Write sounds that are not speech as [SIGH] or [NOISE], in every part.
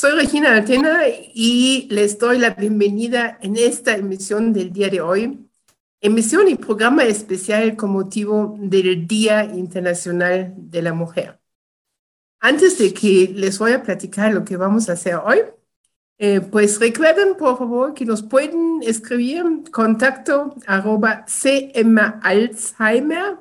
Soy Regina Atena y les doy la bienvenida en esta emisión del día de hoy, emisión y programa especial con motivo del Día Internacional de la Mujer. Antes de que les voy a platicar lo que vamos a hacer hoy, eh, pues recuerden por favor que nos pueden escribir contacto arroba cmalzheimer,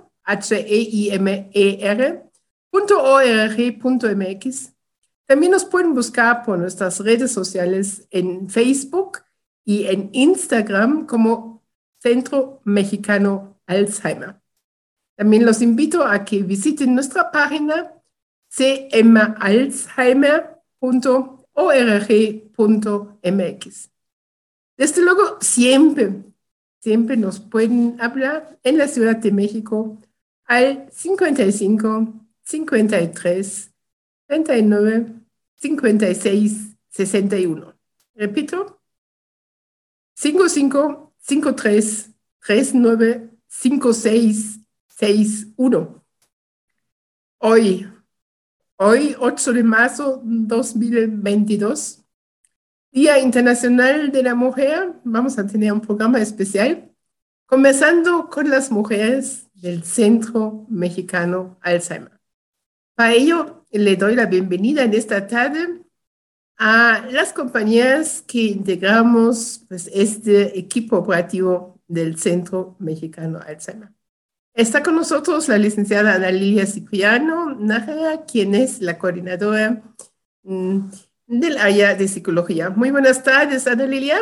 también nos pueden buscar por nuestras redes sociales en Facebook y en Instagram como Centro Mexicano Alzheimer. También los invito a que visiten nuestra página cmalzheimer.org.mx. Desde luego, siempre, siempre nos pueden hablar en la Ciudad de México al 55 53 39 56 61. Repito, 55 53 39 56 61. Hoy, hoy 8 de marzo 2022, Día Internacional de la Mujer, vamos a tener un programa especial, comenzando con las mujeres del Centro Mexicano Alzheimer. Para ello, le doy la bienvenida en esta tarde a las compañías que integramos pues, este equipo operativo del Centro Mexicano Alzheimer. Está con nosotros la licenciada Ana Lilia Cipriano Nájera, quien es la coordinadora mm, del área de psicología. Muy buenas tardes, Ana Lilia.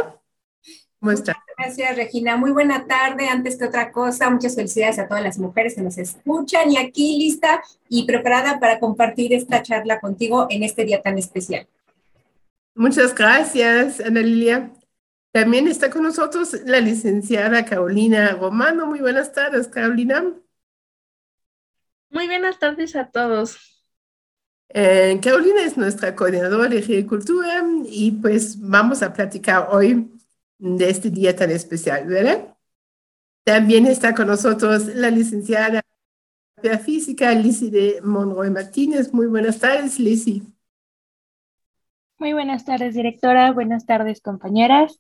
¿Cómo está? Gracias, Regina. Muy buena tarde. Antes que otra cosa, muchas felicidades a todas las mujeres que nos escuchan y aquí lista y preparada para compartir esta charla contigo en este día tan especial. Muchas gracias, Ana Lilia. También está con nosotros la licenciada Carolina Romano. Muy buenas tardes, Carolina. Muy buenas tardes a todos. Eh, Carolina es nuestra coordinadora de agricultura y pues vamos a platicar hoy de este día tan especial, ¿verdad? También está con nosotros la licenciada de física, Lizzie de Monroy Martínez. Muy buenas tardes, Lizzie. Muy buenas tardes, directora. Buenas tardes, compañeras.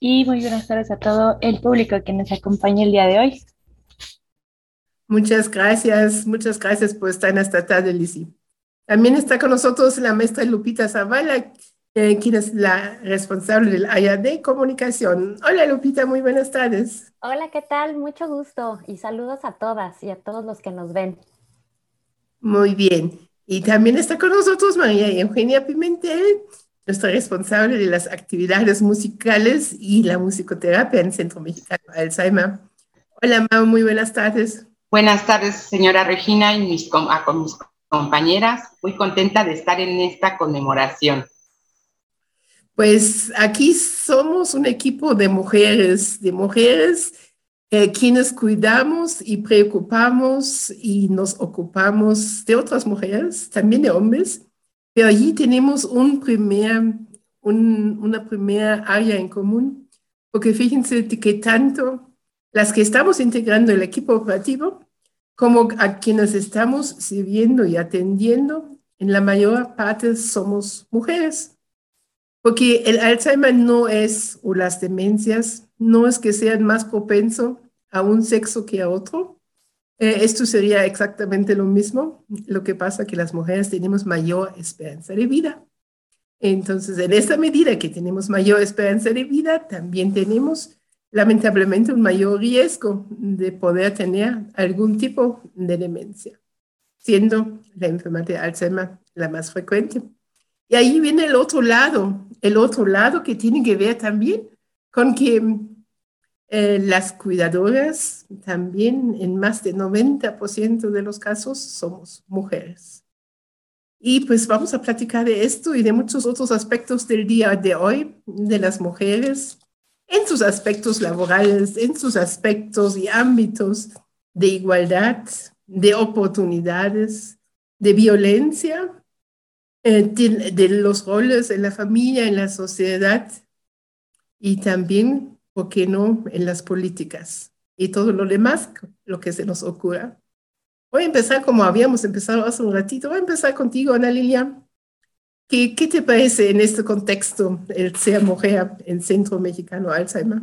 Y muy buenas tardes a todo el público que nos acompaña el día de hoy. Muchas gracias, muchas gracias por estar en esta tarde, Lizzie. También está con nosotros la maestra Lupita Zavala, eh, quien es la responsable del área de comunicación. Hola Lupita, muy buenas tardes. Hola, ¿qué tal? Mucho gusto y saludos a todas y a todos los que nos ven. Muy bien. Y también está con nosotros María Eugenia Pimentel, nuestra responsable de las actividades musicales y la musicoterapia en Centro Mexicano Alzheimer. Hola, Mau, muy buenas tardes. Buenas tardes, señora Regina y mis, con mis compañeras. Muy contenta de estar en esta conmemoración. Pues aquí somos un equipo de mujeres, de mujeres eh, quienes cuidamos y preocupamos y nos ocupamos de otras mujeres, también de hombres, pero allí tenemos una primera área en común, porque fíjense que tanto las que estamos integrando el equipo operativo como a quienes estamos sirviendo y atendiendo, en la mayor parte somos mujeres. Porque el Alzheimer no es, o las demencias, no es que sean más propenso a un sexo que a otro. Eh, esto sería exactamente lo mismo. Lo que pasa que las mujeres tenemos mayor esperanza de vida. Entonces, en esta medida que tenemos mayor esperanza de vida, también tenemos lamentablemente un mayor riesgo de poder tener algún tipo de demencia, siendo la enfermedad de Alzheimer la más frecuente. Y ahí viene el otro lado, el otro lado que tiene que ver también con que eh, las cuidadoras también en más del 90% de los casos somos mujeres. Y pues vamos a platicar de esto y de muchos otros aspectos del día de hoy, de las mujeres, en sus aspectos laborales, en sus aspectos y ámbitos de igualdad, de oportunidades, de violencia, eh, de, los roles en la familia, en la sociedad y también, ¿por qué no?, en las políticas y todo lo demás, lo que se nos ocurra. Voy a empezar como habíamos empezado hace un ratito. Voy a empezar contigo, Ana Lilia. ¿Qué, qué te parece en este contexto el ser mujer en Centro Mexicano Alzheimer?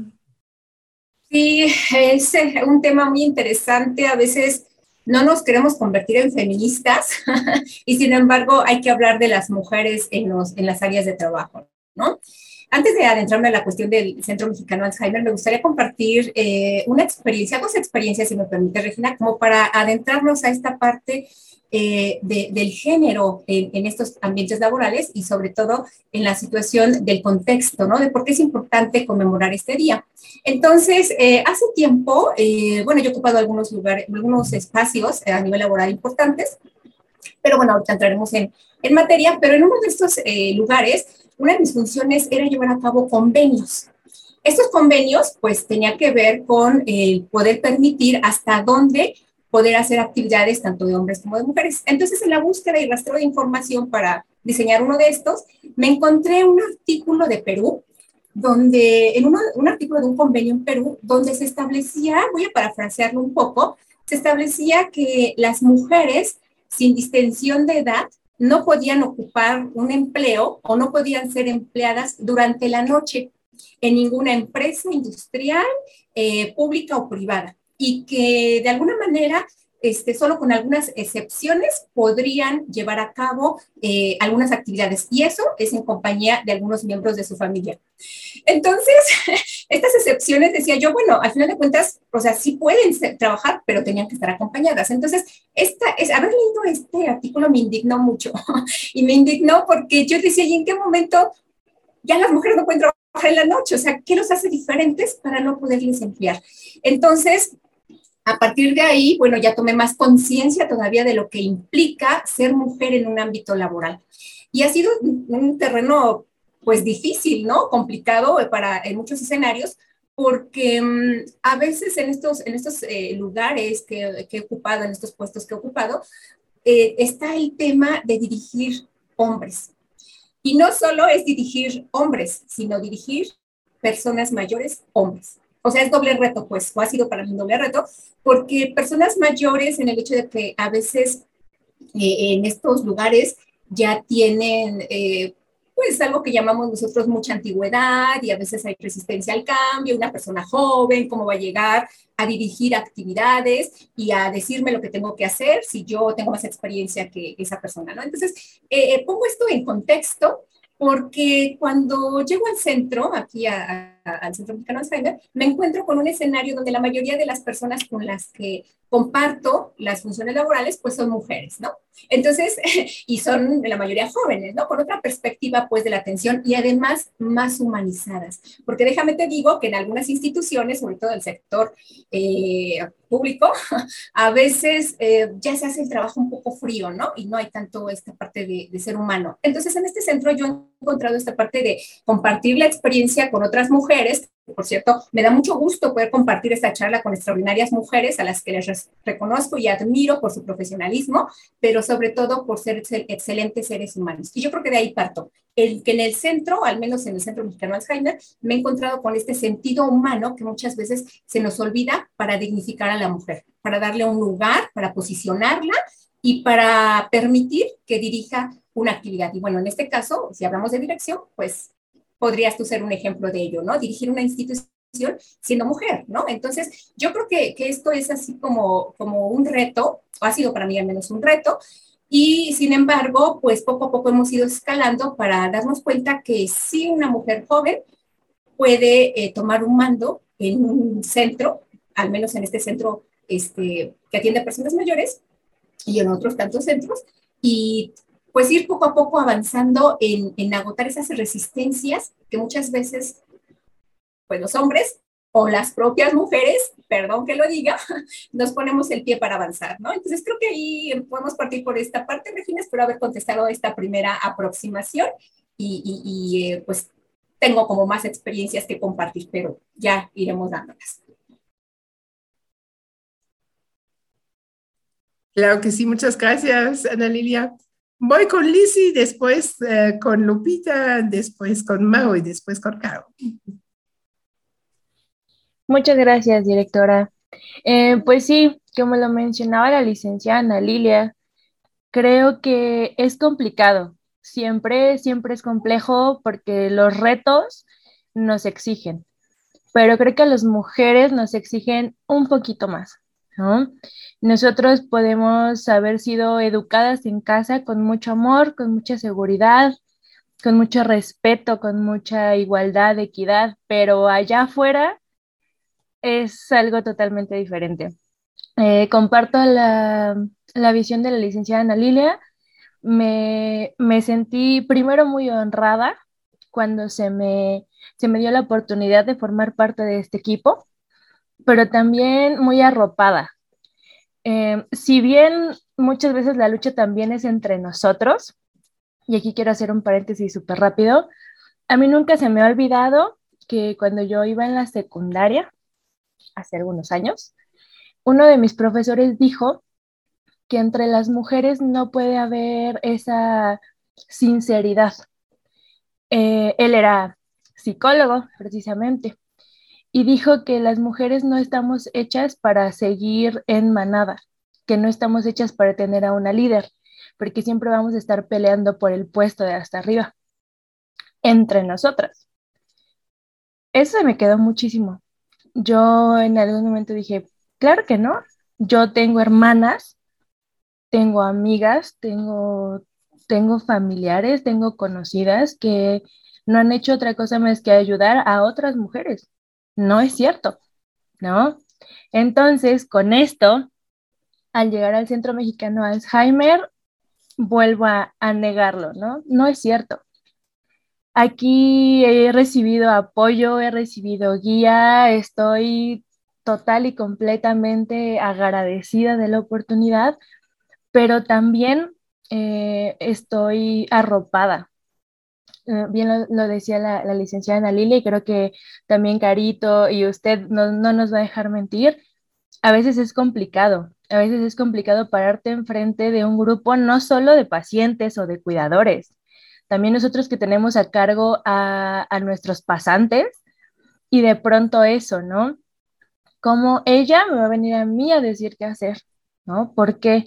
Sí, es un tema muy interesante. A veces no nos queremos convertir en feministas [LAUGHS] y sin embargo hay que hablar de las mujeres en, los, en las áreas de trabajo, ¿no? Antes de adentrarme a la cuestión del Centro Mexicano Alzheimer, me gustaría compartir eh, una experiencia, dos experiencias, si me permite, Regina, como para adentrarnos a esta parte eh, del género en, estos ambientes laborales y sobre todo en la situación del contexto, ¿no? De por qué es importante conmemorar este día. Entonces, eh, hace tiempo, bueno, yo he ocupado algunos lugares, algunos espacios a nivel laboral importantes, pero bueno, ahorita entraremos en, en materia, pero en uno de estos lugares, una de mis funciones era llevar a cabo convenios. Estos convenios, pues, tenía que ver con el poder permitir hasta dónde poder hacer actividades tanto de hombres como de mujeres. Entonces, en la búsqueda y rastreo de información para diseñar uno de estos, me encontré un artículo de Perú, donde, en un artículo de un convenio en Perú, donde se establecía, voy a parafrasearlo un poco, se establecía que las mujeres sin distensión de edad no podían ocupar un empleo o no podían ser empleadas durante la noche en ninguna empresa industrial, eh, pública o privada, y que de alguna manera este, solo con algunas excepciones podrían llevar a cabo eh, algunas actividades y eso es en compañía de algunos miembros de su familia. Entonces, [LAUGHS] estas excepciones decía yo, bueno, al final de cuentas, o sea, sí pueden trabajar, pero tenían que estar acompañadas. Entonces, esta, es, haber leído este artículo me indignó mucho [LAUGHS] y me indignó porque yo decía, ¿y en qué momento ya las mujeres no pueden trabajar en la noche? O sea, ¿qué los hace diferentes para no poderles emplear? Entonces, a partir de ahí, bueno, ya tomé más conciencia todavía de lo que implica ser mujer en un ámbito laboral. Y ha sido un terreno, pues, difícil, ¿no? Complicado para en muchos escenarios, porque mm, a veces en estos, en estos eh, lugares que, he ocupado, en estos puestos que he ocupado, eh, está el tema de dirigir hombres. Y no solo es dirigir hombres, sino dirigir personas mayores hombres o sea, es doble reto, pues, o ha sido para mí un doble reto, porque personas mayores, en el hecho de que a veces eh, en estos lugares ya tienen, eh, pues, algo que llamamos nosotros mucha antigüedad y a veces hay resistencia al cambio, una persona joven, cómo va a llegar a dirigir actividades y a decirme lo que tengo que hacer si yo tengo más experiencia que esa persona, ¿no? Entonces, eh, pongo esto en contexto porque cuando llego al centro, aquí al Centro Mexicano de Alzheimer, me encuentro con un escenario donde la mayoría de las personas con las que comparto las funciones laborales, pues son mujeres, ¿no? Entonces, [LAUGHS] y son la mayoría jóvenes, ¿no? Con otra perspectiva, pues, de la atención y además más humanizadas. Porque déjame te digo que en algunas instituciones, sobre todo el sector eh, público, [LAUGHS] a veces eh, ya se hace el trabajo un poco frío, ¿no? Y no hay tanto esta parte de, de ser humano. Entonces, en este centro yo encontrado esta parte de compartir la experiencia con otras mujeres por cierto, me da mucho gusto poder compartir esta charla con extraordinarias mujeres a las que les reconozco y admiro por su profesionalismo, pero sobre todo por ser excelentes seres humanos. Y yo creo que de ahí parto. El que en el centro, al menos en el Centro Mexicano Alzheimer, me he encontrado con este sentido humano que muchas veces se nos olvida para dignificar a la mujer, para darle un lugar, para posicionarla y para permitir que dirija una actividad. Y bueno, en este caso, si hablamos de dirección, pues podrías tú ser un ejemplo de ello, ¿no? Dirigir una institución siendo mujer, ¿no? Entonces, yo creo que, que esto es así como, como un reto, o ha sido para mí al menos un reto, y sin embargo, pues poco a poco hemos ido escalando para darnos cuenta que sí una mujer joven puede eh, tomar un mando en un centro, al menos en este centro este, que atiende a personas mayores y en otros tantos centros, y pues ir poco a poco avanzando en, agotar esas resistencias que muchas veces, pues los hombres o las propias mujeres, perdón que lo diga, [LAUGHS] nos ponemos el pie para avanzar, ¿no? Entonces creo que ahí podemos partir por esta parte, Regina, espero haber contestado esta primera aproximación y, eh, pues tengo como más experiencias que compartir, pero ya iremos dándolas. Claro que sí, muchas gracias, Ana Lilia. Voy con Lizzie, después eh, con Lupita, después con Mau y después con Caro. Muchas gracias, directora. Eh, pues sí, como lo mencionaba la licenciada Ana Lilia, creo que es complicado. Siempre, siempre es complejo porque los retos nos exigen, pero creo que a las mujeres nos exigen un poquito más. Nosotros podemos haber sido educadas en casa con mucho amor, con mucha seguridad, con mucho respeto, con mucha igualdad, equidad, pero allá afuera es algo totalmente diferente. Eh, comparto la, visión de la licenciada Ana Lilia. Me, sentí primero muy honrada cuando se me, se me dio la oportunidad de formar parte de este equipo, pero también muy arropada. Eh, si bien muchas veces la lucha también es entre nosotros, y aquí quiero hacer un paréntesis súper rápido, a mí nunca se me ha olvidado que cuando yo iba en la secundaria, hace algunos años, uno de mis profesores dijo que entre las mujeres no puede haber esa sinceridad. Eh, él era psicólogo, precisamente, y dijo que las mujeres no estamos hechas para seguir en manada, que no estamos hechas para tener a una líder, porque siempre vamos a estar peleando por el puesto de hasta arriba, entre nosotras. Eso me quedó muchísimo, yo en algún momento dije, claro que no, yo tengo hermanas, tengo amigas, tengo, tengo familiares, tengo conocidas que no han hecho otra cosa más que ayudar a otras mujeres. No es cierto, ¿no? Entonces, con esto, al llegar al Centro Mexicano Alzheimer, vuelvo a, negarlo, ¿no? No es cierto. Aquí he recibido apoyo, he recibido guía, estoy total y completamente agradecida de la oportunidad, pero también eh, estoy arropada. Eh, bien lo, decía la, licenciada Ana Lilia y creo que también Carito y usted no, no nos va a dejar mentir. A veces es complicado, a veces es complicado pararte enfrente de un grupo no solo de pacientes o de cuidadores, también nosotros que tenemos a cargo a, nuestros pasantes y de pronto eso, ¿no? Como ella me va a venir a mí a decir qué hacer, ¿no? ¿Por qué?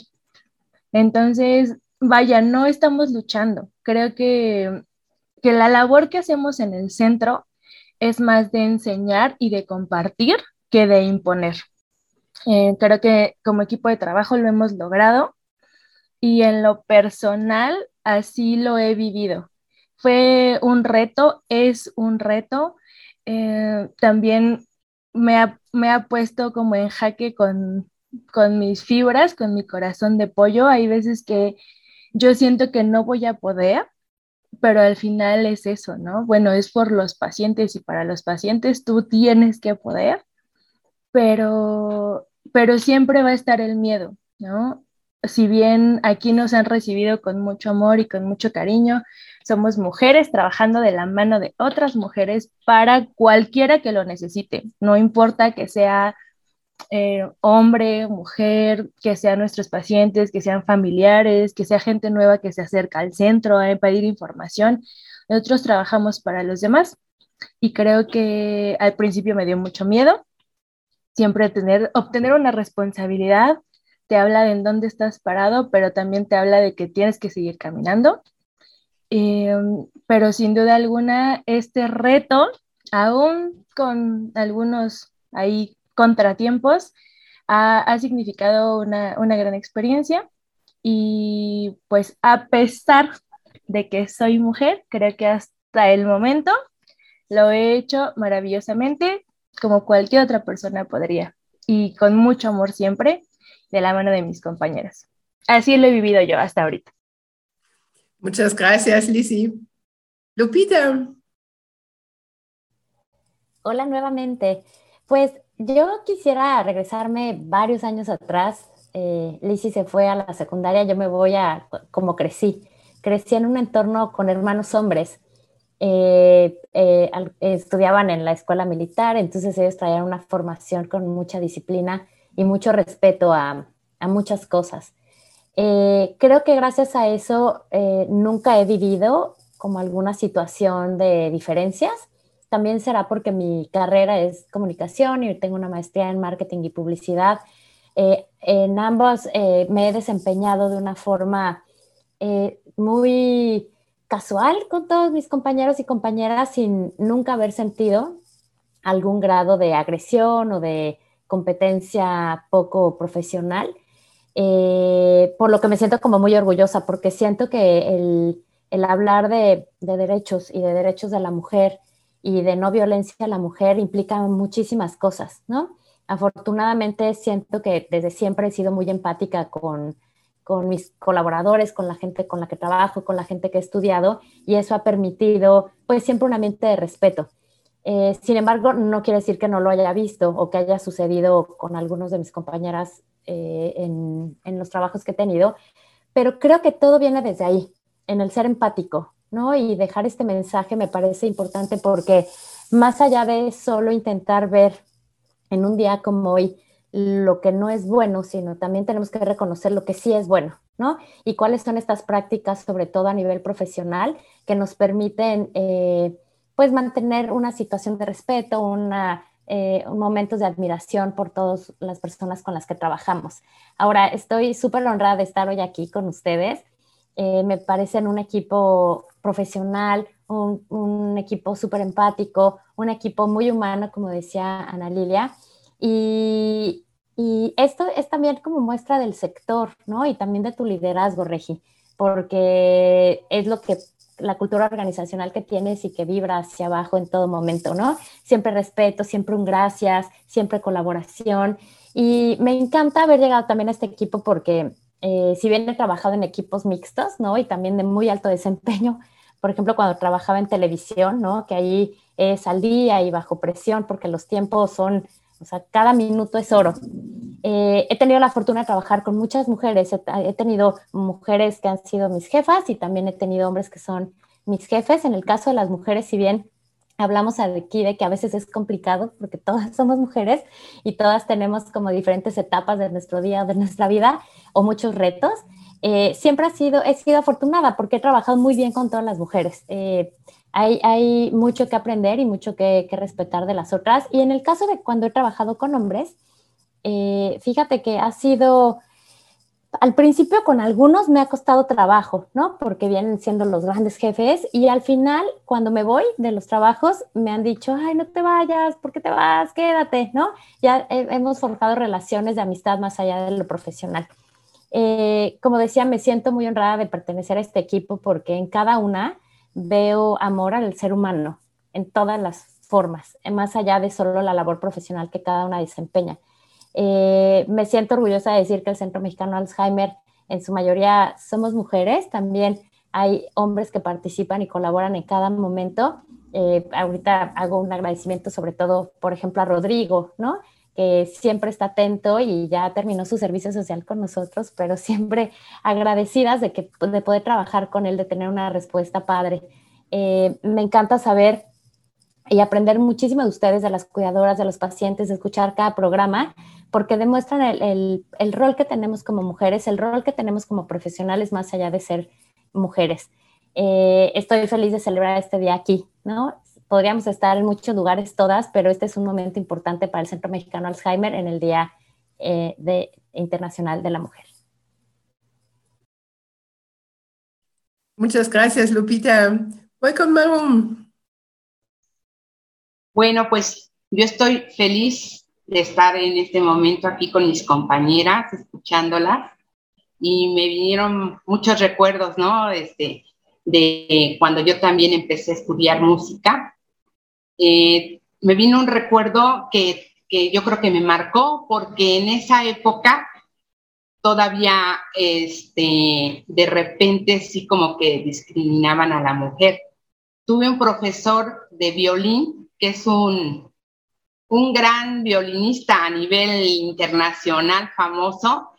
Entonces, vaya, no estamos luchando. Creo que, que la labor que hacemos en el centro es más de enseñar y de compartir que de imponer. Eh, creo que como equipo de trabajo lo hemos logrado y en lo personal así lo he vivido. Fue un reto, es un reto. Eh, también me ha, puesto como en jaque con, con mis fibras, con mi corazón de pollo. Hay veces que yo siento que no voy a poder, pero al final es eso, ¿no? Bueno, es por los pacientes y para los pacientes tú tienes que poder, pero, pero siempre va a estar el miedo, ¿no? si bien aquí nos han recibido con mucho amor y con mucho cariño, somos mujeres trabajando de la mano de otras mujeres para cualquiera que lo necesite. No importa que sea eh, hombre, mujer, que sean nuestros pacientes, que sean familiares, que sea gente nueva que se acerca al centro a pedir información. Nosotros trabajamos para los demás y creo que al principio me dio mucho miedo siempre tener, obtener una responsabilidad te habla de en dónde estás parado, pero también te habla de que tienes que seguir caminando. Em, pero sin duda alguna, este reto, aún con algunos ahí contratiempos, ha, significado una, una gran experiencia. Y pues a pesar de que soy mujer, creo que hasta el momento lo he hecho maravillosamente como cualquier otra persona podría y con mucho amor siempre de la mano de mis compañeras. Así lo he vivido yo hasta ahorita. Muchas gracias, Lizzie. Lupita. Hola nuevamente. Pues yo quisiera regresarme varios años atrás. Eh, Lizzie se fue a la secundaria, yo me voy a como crecí. Crecí en un entorno con hermanos hombres. Eh, eh, estudiaban en la escuela militar, entonces ellos traían una formación con mucha disciplina y mucho respeto a, a muchas cosas. Eh, creo que gracias a eso nunca he vivido como alguna situación de diferencias. También será porque mi carrera es comunicación y tengo una maestría en marketing y publicidad. Eh, en ambos me he desempeñado de una forma muy casual con todos mis compañeros y compañeras sin nunca haber sentido algún grado de agresión o de competencia poco profesional. Eh, por lo que me siento como muy orgullosa, porque siento que el, hablar de, derechos y de derechos de la mujer y de no violencia a la mujer implica muchísimas cosas, ¿no? Afortunadamente siento que desde siempre he sido muy empática con, con mis colaboradores, con la gente con la que trabajo, con la gente que he estudiado, y eso ha permitido, pues, siempre un ambiente de respeto. Eh, sin embargo, no quiere decir que no lo haya visto o que haya sucedido con algunos de mis compañeras eh, en, los trabajos que he tenido, pero creo que todo viene desde ahí, en el ser empático, ¿no? Y dejar este mensaje me parece importante porque más allá de solo intentar ver en un día como hoy lo que no es bueno, sino también tenemos que reconocer lo que sí es bueno, ¿no? Y cuáles son estas prácticas, sobre todo a nivel profesional, que nos permiten, eh, pues, mantener una situación de respeto, una eh, momentos de admiración por todas las personas con las que trabajamos. Ahora, estoy súper honrada de estar hoy aquí con ustedes. Eh, me parecen un equipo profesional, un, equipo súper empático, un equipo muy humano, como decía Ana Lilia. Y, y esto es también como muestra del sector, ¿no? Y también de tu liderazgo, Regi, porque es lo que la cultura organizacional que tienes y que vibra hacia abajo en todo momento, ¿no? Siempre respeto, siempre un gracias, siempre colaboración. Y me encanta haber llegado también a este equipo porque eh, si bien he trabajado en equipos mixtos, ¿no? Y también de muy alto desempeño, por ejemplo, cuando trabajaba en televisión, ¿no? Que ahí es al día y bajo presión porque los tiempos son, o sea, cada minuto es oro. Eh, he tenido la fortuna de trabajar con muchas mujeres. He, tenido mujeres que han sido mis jefas y también he tenido hombres que son mis jefes. En el caso de las mujeres, si bien hablamos aquí de que a veces es complicado porque todas somos mujeres y todas tenemos como diferentes etapas de nuestro día, de nuestra vida o muchos retos. Eh, siempre ha sido, he sido afortunada porque he trabajado muy bien con todas las mujeres. Eh, hay, hay, mucho que aprender y mucho que, respetar de las otras. Y en el caso de cuando he trabajado con hombres, eh, fíjate que ha sido, al principio con algunos me ha costado trabajo, ¿no? Porque vienen siendo los grandes jefes y al final, cuando me voy de los trabajos, me han dicho, ay, no te vayas, ¿por qué te vas? Quédate, ¿no? Ya hemos forjado relaciones de amistad más allá de lo profesional. Eh, como decía, me siento muy honrada de pertenecer a este equipo porque en cada una veo amor al ser humano, en todas las formas, más allá de solo la labor profesional que cada una desempeña. Eh, me siento orgullosa de decir que el Centro Mexicano Alzheimer, en su mayoría somos mujeres, también hay hombres que participan y colaboran en cada momento. Eh, ahorita hago un agradecimiento sobre todo, por ejemplo, a Rodrigo, ¿no? que siempre está atento y ya terminó su servicio social con nosotros, pero [LAUGHS] siempre agradecidas de, que, de poder trabajar con él, de tener una respuesta padre. Eh, me encanta saber y aprender muchísimo de ustedes, de las cuidadoras, de los pacientes, de escuchar cada programa, porque demuestran el, rol que tenemos como mujeres, el rol que tenemos como profesionales más allá de ser mujeres. Eh, estoy feliz de celebrar este día aquí, ¿no? Podríamos estar en muchos lugares todas, pero este es un momento importante para el Centro Mexicano Alzheimer en el Día eh, de, Internacional de la Mujer. Muchas gracias, Lupita. Voy con Marum. Bueno, pues yo estoy feliz de estar en este momento aquí con mis compañeras, escuchándolas, y me vinieron muchos recuerdos, ¿no? Este, de cuando yo también empecé a estudiar música. Eh, me vino un recuerdo que, que yo creo que me marcó porque en esa época todavía este, de repente sí como que discriminaban a la mujer. Tuve un profesor de violín que es un un gran violinista a nivel internacional famoso,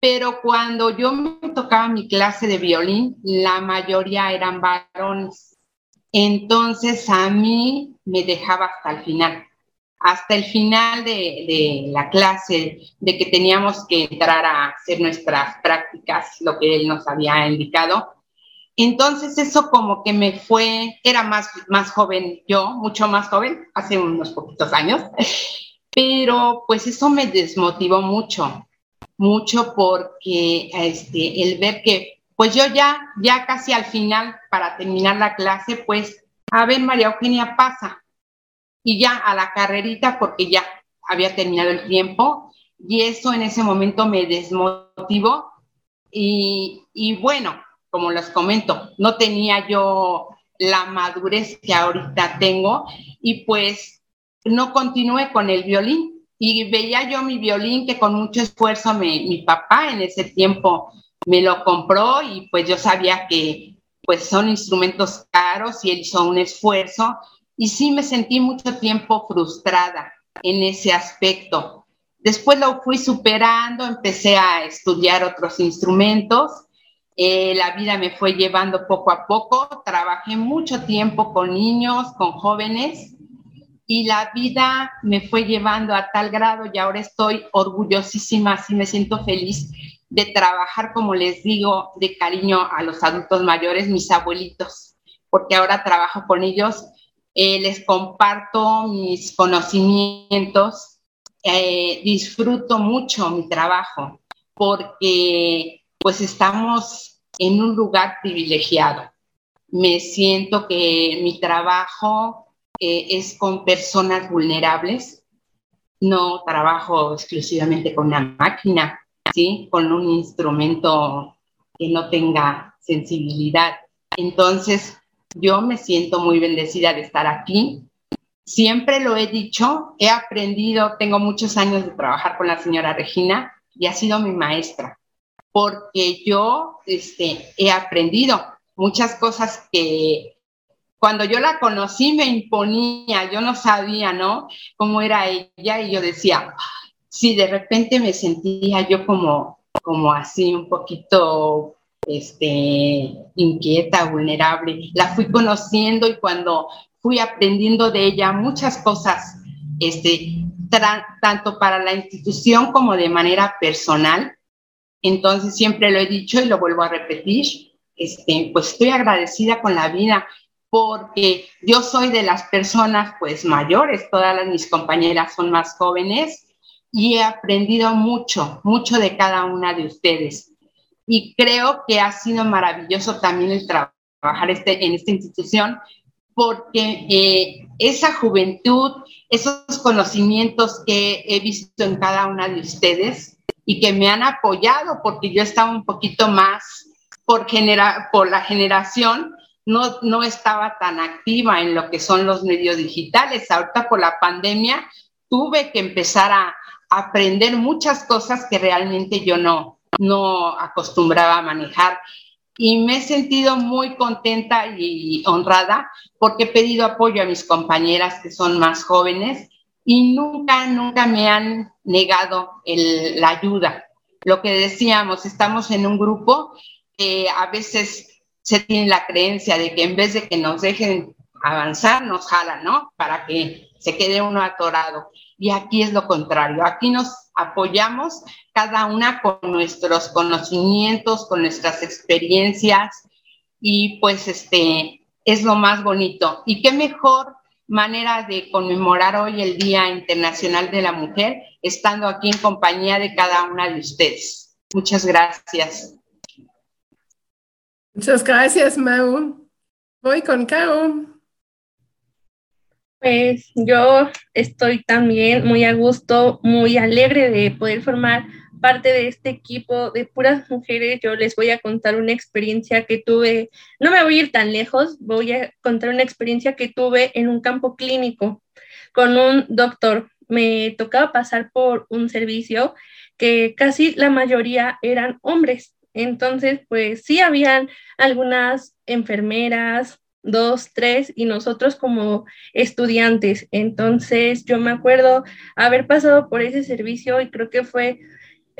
pero cuando yo tocaba mi clase de violín, la mayoría eran varones. Entonces a mí me dejaba hasta el final, hasta el final de, de, la clase, de que teníamos que entrar a hacer nuestras prácticas, lo que él nos había indicado. Entonces eso como que me fue, era más, más joven yo, mucho más joven, hace unos poquitos años, pero pues eso me desmotivó mucho, mucho porque este, el ver que pues yo ya, ya casi al final, para terminar la clase, pues, a ver, María Eugenia pasa. Y ya a la carrerita, porque ya había terminado el tiempo, y eso en ese momento me desmotivó. Y, y bueno, como les comento, no tenía yo la madurez que ahorita tengo y pues no continué con el violín. Y veía yo mi violín que con mucho esfuerzo me, mi papá en ese tiempo me lo compró y pues yo sabía que pues son instrumentos caros y él hizo un esfuerzo y sí me sentí mucho tiempo frustrada en ese aspecto. Después lo fui superando, empecé a estudiar otros instrumentos eh, la vida me fue llevando poco a poco, trabajé mucho tiempo con niños, con jóvenes, y la vida me fue llevando a tal grado y ahora estoy orgullosísima, así me siento feliz de trabajar, como les digo, de cariño a los adultos mayores, mis abuelitos, porque ahora trabajo con ellos, eh, les comparto mis conocimientos, eh, disfruto mucho mi trabajo, porque pues estamos en un lugar privilegiado. Me siento que mi trabajo eh, es con personas vulnerables. No trabajo exclusivamente con una máquina, ¿sí? Con un instrumento que no tenga sensibilidad. Entonces, yo me siento muy bendecida de estar aquí. Siempre lo he dicho, he aprendido, tengo muchos años de trabajar con la señora Regina y ha sido mi maestra porque yo este, he aprendido muchas cosas que cuando yo la conocí me imponía, yo no sabía, ¿no? Cómo era ella y yo decía, sí, de repente me sentía yo como, como así un poquito este, inquieta, vulnerable. La fui conociendo y cuando fui aprendiendo de ella muchas cosas, este, tanto para la institución como de manera personal, entonces siempre lo he dicho y lo vuelvo a repetir, este, pues estoy agradecida con la vida porque yo soy de las personas pues mayores, todas las, mis compañeras son más jóvenes y he aprendido mucho, mucho de cada una de ustedes. Y creo que ha sido maravilloso también el trabajar este, en esta institución porque eh, esa juventud, esos conocimientos que he visto en cada una de ustedes, y que me han apoyado porque yo estaba un poquito más por, genera, por la generación, no, no estaba tan activa en lo que son los medios digitales. Ahorita por la pandemia tuve que empezar a aprender muchas cosas que realmente yo no, no acostumbraba a manejar. Y me he sentido muy contenta y honrada porque he pedido apoyo a mis compañeras que son más jóvenes y nunca, nunca me han negado la ayuda. Lo que decíamos, estamos en un grupo que a veces se tiene la creencia de que en vez de que nos dejen avanzar, nos jalan, ¿no? Para que se quede uno atorado. Y aquí es lo contrario, aquí nos apoyamos cada una con nuestros conocimientos, con nuestras experiencias y pues este es lo más bonito. Y qué mejor manera de conmemorar hoy el Día Internacional de la Mujer, estando aquí en compañía de cada una de ustedes. Muchas gracias. Muchas gracias, Mau. Voy con Caro. Pues yo estoy también muy a gusto, muy alegre de poder formar parte de este equipo de puras mujeres, yo les voy a contar una experiencia que tuve, no me voy a ir tan lejos, voy a contar una experiencia que tuve en un campo clínico con un doctor. Me tocaba pasar por un servicio que casi la mayoría eran hombres. Entonces, pues sí habían algunas enfermeras, dos, tres, y nosotros como estudiantes. Entonces, yo me acuerdo haber pasado por ese servicio y creo que fue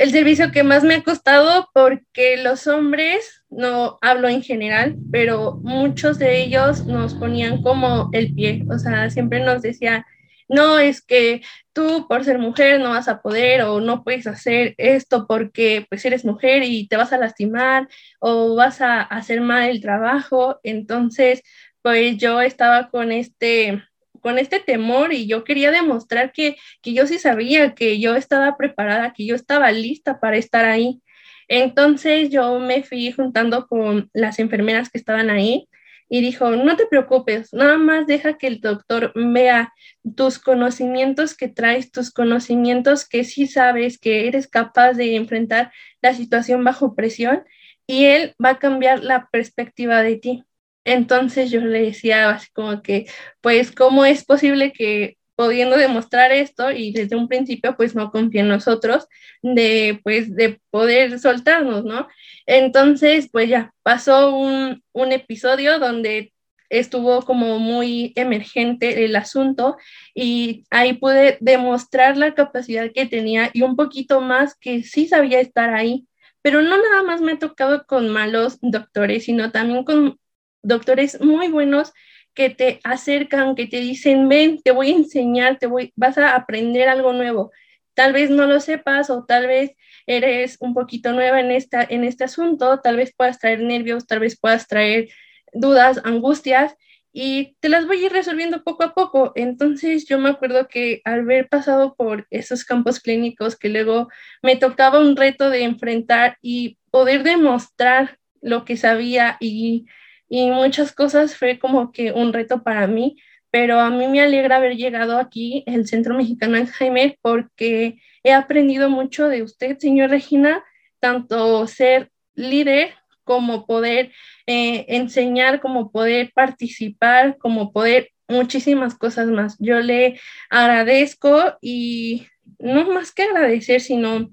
el servicio que más me ha costado porque los hombres, no hablo en general, pero muchos de ellos nos ponían como el pie, o sea, siempre nos decía, no es que tú por ser mujer no vas a poder o no puedes hacer esto porque pues eres mujer y te vas a lastimar o vas a hacer mal el trabajo. Entonces, pues yo estaba con este con este temor y yo quería demostrar que, que yo sí sabía, que yo estaba preparada, que yo estaba lista para estar ahí. Entonces yo me fui juntando con las enfermeras que estaban ahí y dijo, no te preocupes, nada más deja que el doctor vea tus conocimientos que traes, tus conocimientos que sí sabes que eres capaz de enfrentar la situación bajo presión y él va a cambiar la perspectiva de ti. Entonces yo le decía así como que, pues, ¿cómo es posible que pudiendo demostrar esto y desde un principio pues no confía en nosotros de pues de poder soltarnos, ¿no? Entonces pues ya pasó un, un episodio donde estuvo como muy emergente el asunto y ahí pude demostrar la capacidad que tenía y un poquito más que sí sabía estar ahí, pero no nada más me ha tocado con malos doctores, sino también con doctores muy buenos que te acercan, que te dicen, ven, te voy a enseñar, te voy, vas a aprender algo nuevo. Tal vez no lo sepas o tal vez eres un poquito nueva en, esta, en este asunto, tal vez puedas traer nervios, tal vez puedas traer dudas, angustias y te las voy a ir resolviendo poco a poco. Entonces yo me acuerdo que al haber pasado por esos campos clínicos que luego me tocaba un reto de enfrentar y poder demostrar lo que sabía y y muchas cosas fue como que un reto para mí, pero a mí me alegra haber llegado aquí, el Centro Mexicano Alzheimer, porque he aprendido mucho de usted, señor Regina, tanto ser líder como poder eh, enseñar, como poder participar, como poder muchísimas cosas más. Yo le agradezco y no más que agradecer, sino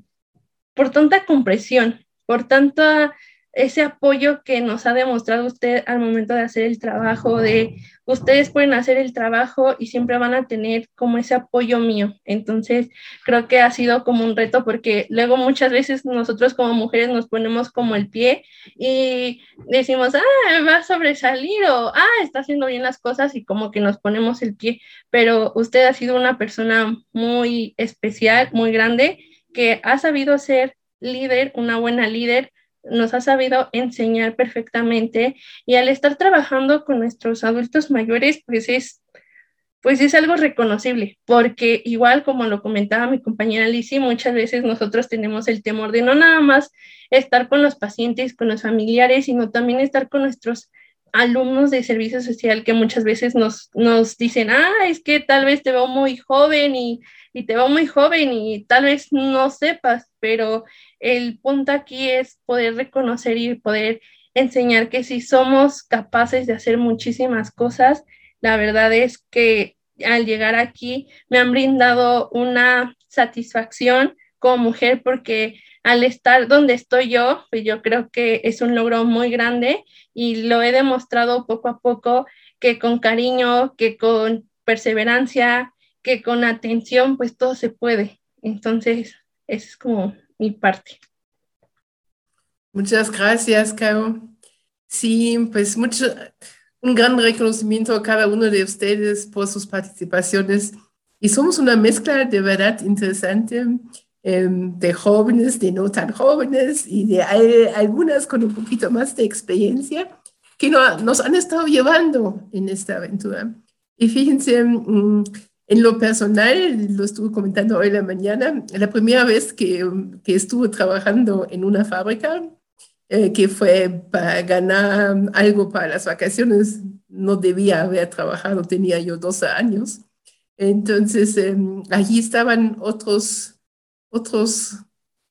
por tanta compresión, por tanta ese apoyo que nos ha demostrado usted al momento de hacer el trabajo, de ustedes pueden hacer el trabajo y siempre van a tener como ese apoyo mío. Entonces, creo que ha sido como un reto porque luego muchas veces nosotros como mujeres nos ponemos como el pie y decimos, ah, va a sobresalir o, ah, está haciendo bien las cosas y como que nos ponemos el pie. Pero usted ha sido una persona muy especial, muy grande, que ha sabido ser líder, una buena líder, nos ha sabido enseñar perfectamente y al estar trabajando con nuestros adultos mayores, pues es, pues es algo reconocible, porque igual como lo comentaba mi compañera Lizzie, muchas veces nosotros tenemos el temor de no nada más estar con los pacientes, con los familiares, sino también estar con nuestros alumnos de servicio social que muchas veces nos, nos dicen, ah, es que tal vez te veo muy joven y, y te veo muy joven y tal vez no sepas, pero el punto aquí es poder reconocer y poder enseñar que si somos capaces de hacer muchísimas cosas, la verdad es que al llegar aquí me han brindado una satisfacción como mujer porque al estar donde estoy yo, pues yo creo que es un logro muy grande y lo he demostrado poco a poco que con cariño, que con perseverancia, que con atención, pues todo se puede. Entonces, es como mi parte. Muchas gracias, Caro. Sí, pues mucho, un gran reconocimiento a cada uno de ustedes por sus participaciones. Y somos una mezcla de verdad interesante em, de jóvenes, de no tan jóvenes y de algunas con un poquito más de experiencia que nos han estado llevando en esta aventura. Y fíjense, mm, en lo personal, lo estuve comentando hoy en la mañana, la primera vez que, que estuve trabajando en una fábrica, eh, que fue para ganar algo para las vacaciones, no debía haber trabajado, tenía yo 12 años. Entonces, em, allí estaban otros, otros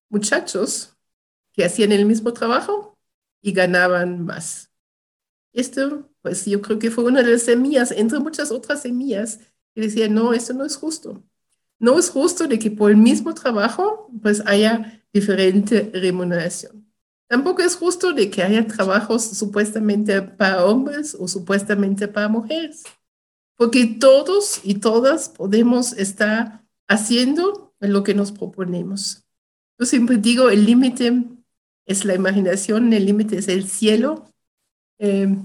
muchachos que hacían el mismo trabajo y ganaban más. Esto, pues yo creo que fue una de las semillas, entre muchas otras semillas, y decía, no, eso no es justo. No es justo de que por el mismo trabajo pues haya diferente remuneración. Tampoco es justo de que haya trabajos supuestamente para hombres o supuestamente para mujeres, porque todos y todas podemos estar haciendo lo que nos proponemos. Yo siempre digo, el límite es la imaginación, el límite es el cielo. Eh,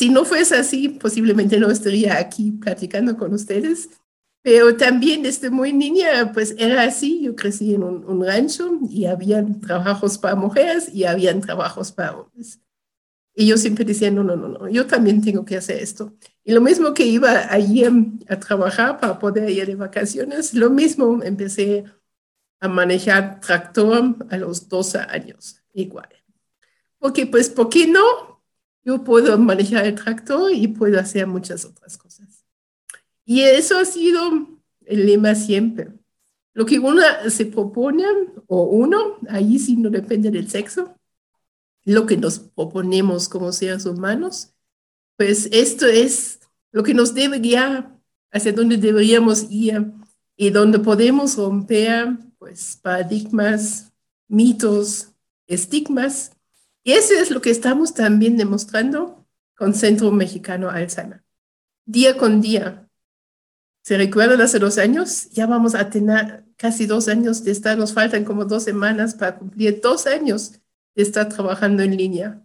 si no fuese así, posiblemente no estaría aquí platicando con ustedes, pero también desde muy niña, pues era así. Yo crecí en un, rancho y habían trabajos para mujeres y habían trabajos para hombres. Y yo siempre decía, no, no, no, no, yo también tengo que hacer esto. Y lo mismo que iba allí a trabajar para poder ir de vacaciones, lo mismo empecé a manejar tractor a los 12 años, igual. Porque pues, ¿por qué no? Yo puedo manejar el tractor y puedo hacer muchas otras cosas. Y eso ha sido el lema siempre. Lo que uno se propone, o uno, ahí sí no depende del sexo, lo que nos proponemos como seres humanos, pues esto es lo que nos debe guiar hacia donde deberíamos ir y donde podemos romper pues paradigmas, mitos, estigmas y eso es lo que estamos también demostrando con Centro Mexicano Alzheimer. Día con día. ¿Se recuerdan hace dos años? Ya vamos a tener casi dos años de estar, nos faltan como dos semanas para cumplir dos años de estar trabajando en línea.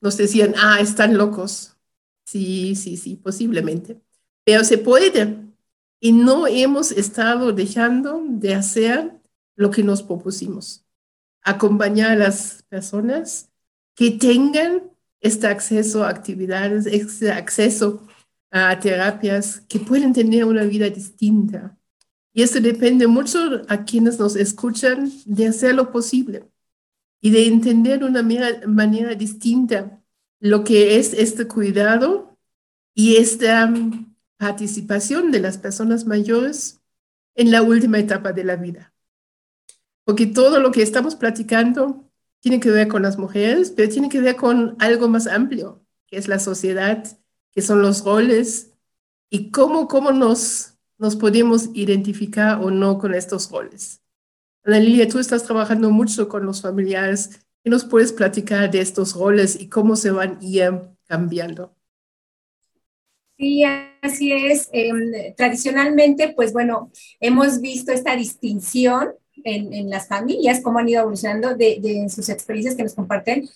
Nos decían, ah, están locos. Sí, sí, sí, posiblemente. Pero se puede. Y no hemos estado dejando de hacer lo que nos propusimos. Acompañar a las personas que tengan este acceso a actividades, este acceso a terapias, que pueden tener una vida distinta. Y eso depende mucho a quienes nos escuchan de hacer lo posible y de entender de una manera, distinta lo que es este cuidado y esta mm, participación de las personas mayores en la última etapa de la vida. Porque todo lo que estamos platicando tiene que ver con las mujeres, pero tiene que ver con algo más amplio, que es la sociedad, que son los roles y cómo, cómo nos, nos podemos identificar o no con estos roles. Ana Lilia, tú estás trabajando mucho con los familiares. ¿Qué nos puedes platicar de estos roles y cómo se van a ir cambiando? Sí, así es. Em, tradicionalmente, pues bueno, hemos visto esta distinción en, las familias, cómo han ido evolucionando de, sus experiencias que nos comparten,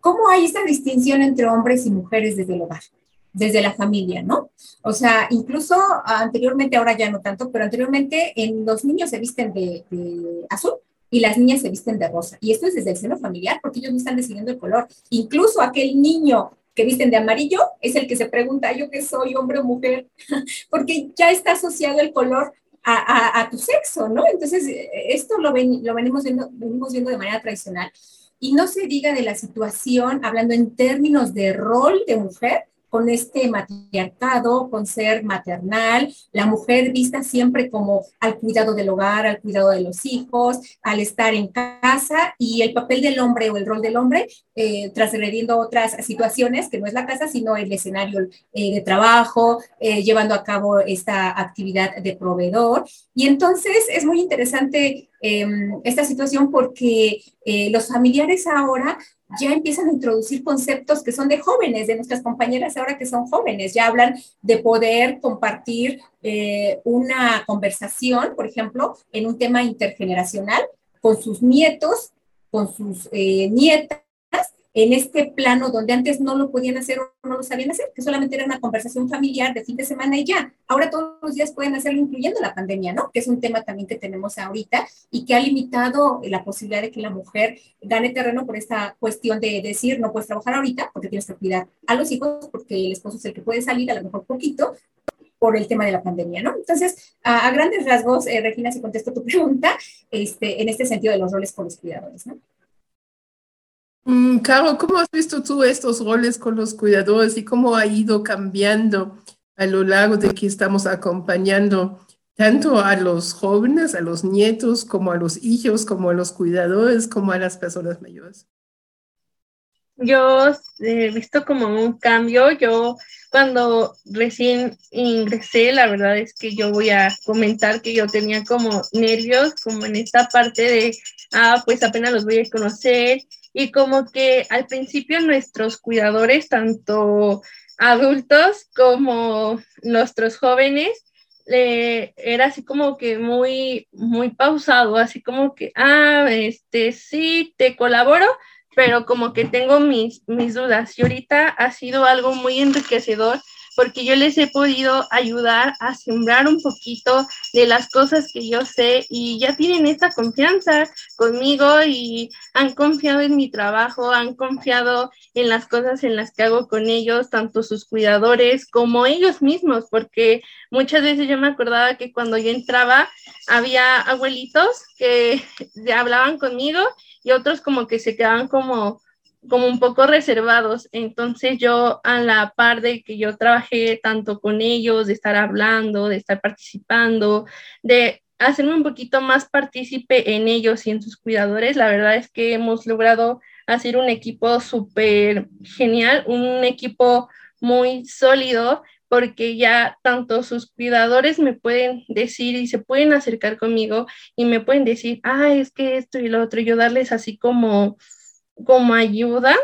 cómo hay esta distinción entre hombres y mujeres desde el hogar, desde la familia, ¿no? O sea, incluso anteriormente, ahora ya no tanto, pero anteriormente en los niños se visten de, azul y las niñas se visten de rosa. Y esto es desde el seno familiar, porque ellos no están decidiendo el color. Incluso aquel niño que visten de amarillo es el que se pregunta, ¿yo qué soy, hombre o mujer? [LAUGHS] porque ya está asociado el color a, tu sexo, ¿no? Entonces, esto lo, venimos, venimos viendo de manera tradicional. Y no se diga de la situación, hablando en términos de rol de mujer, con este matriarcado, con ser maternal, la mujer vista siempre como al cuidado del hogar, al cuidado de los hijos, al estar en casa y el papel del hombre o el rol del hombre eh, otras situaciones que no es la casa, sino el escenario eh, de trabajo, eh, llevando a cabo esta actividad de proveedor. Y entonces es muy interesante em, esta situación porque los familiares ahora ya empiezan a introducir conceptos que son de jóvenes, de nuestras compañeras ahora que son jóvenes, ya hablan de poder compartir eh, una conversación, por ejemplo, en un tema intergeneracional con sus nietos, con sus eh, nietas, en este plano donde antes no lo podían hacer o no lo sabían hacer, que solamente era una conversación familiar de fin de semana y ya. Ahora todos los días pueden hacerlo, incluyendo la pandemia, ¿no? Que es un tema también que tenemos ahorita y que ha limitado la posibilidad de que la mujer gane terreno por esta cuestión de decir, no puedes trabajar ahorita porque tienes que cuidar a los hijos, porque el esposo es el que puede salir, a lo mejor poquito, por el tema de la pandemia, ¿no? Entonces, a, grandes rasgos, eh, Regina, si contesto tu pregunta, este, en este sentido de los roles con los cuidadores, ¿no? Mm, Caro, ¿cómo has visto tú estos roles con los cuidadores y cómo ha ido cambiando a lo largo de que estamos acompañando tanto a los jóvenes, a los nietos, como a los hijos, como a los cuidadores, como a las personas mayores? Yo he visto como un cambio. Yo cuando recién ingresé, la verdad es que yo voy a comentar que yo tenía como nervios, como en esta parte de, ah, pues apenas los voy a conocer y como que al principio nuestros cuidadores, tanto adultos como nuestros jóvenes, era así como que muy, muy pausado, así como que, ah, este, sí, te colaboro, pero como que tengo mis, mis dudas. Y ahorita ha sido algo muy enriquecedor porque yo les he podido ayudar a sembrar un poquito de las cosas que yo sé y ya tienen esta confianza conmigo y han confiado en mi trabajo, han confiado en las cosas en las que hago con ellos, tanto sus cuidadores como ellos mismos, porque muchas veces yo me acordaba que cuando yo entraba había abuelitos que [LAUGHS] hablaban conmigo y otros como que se quedaban como como un poco reservados. Entonces yo a la par de que yo trabajé tanto con ellos, de estar hablando, de estar participando, de hacerme un poquito más partícipe en ellos y en sus cuidadores, la verdad es que hemos logrado hacer un equipo súper genial, un equipo muy sólido porque ya tanto sus cuidadores me pueden decir y se pueden acercar conmigo y me pueden decir, ah, es que esto y lo otro, yo darles así como como ayuda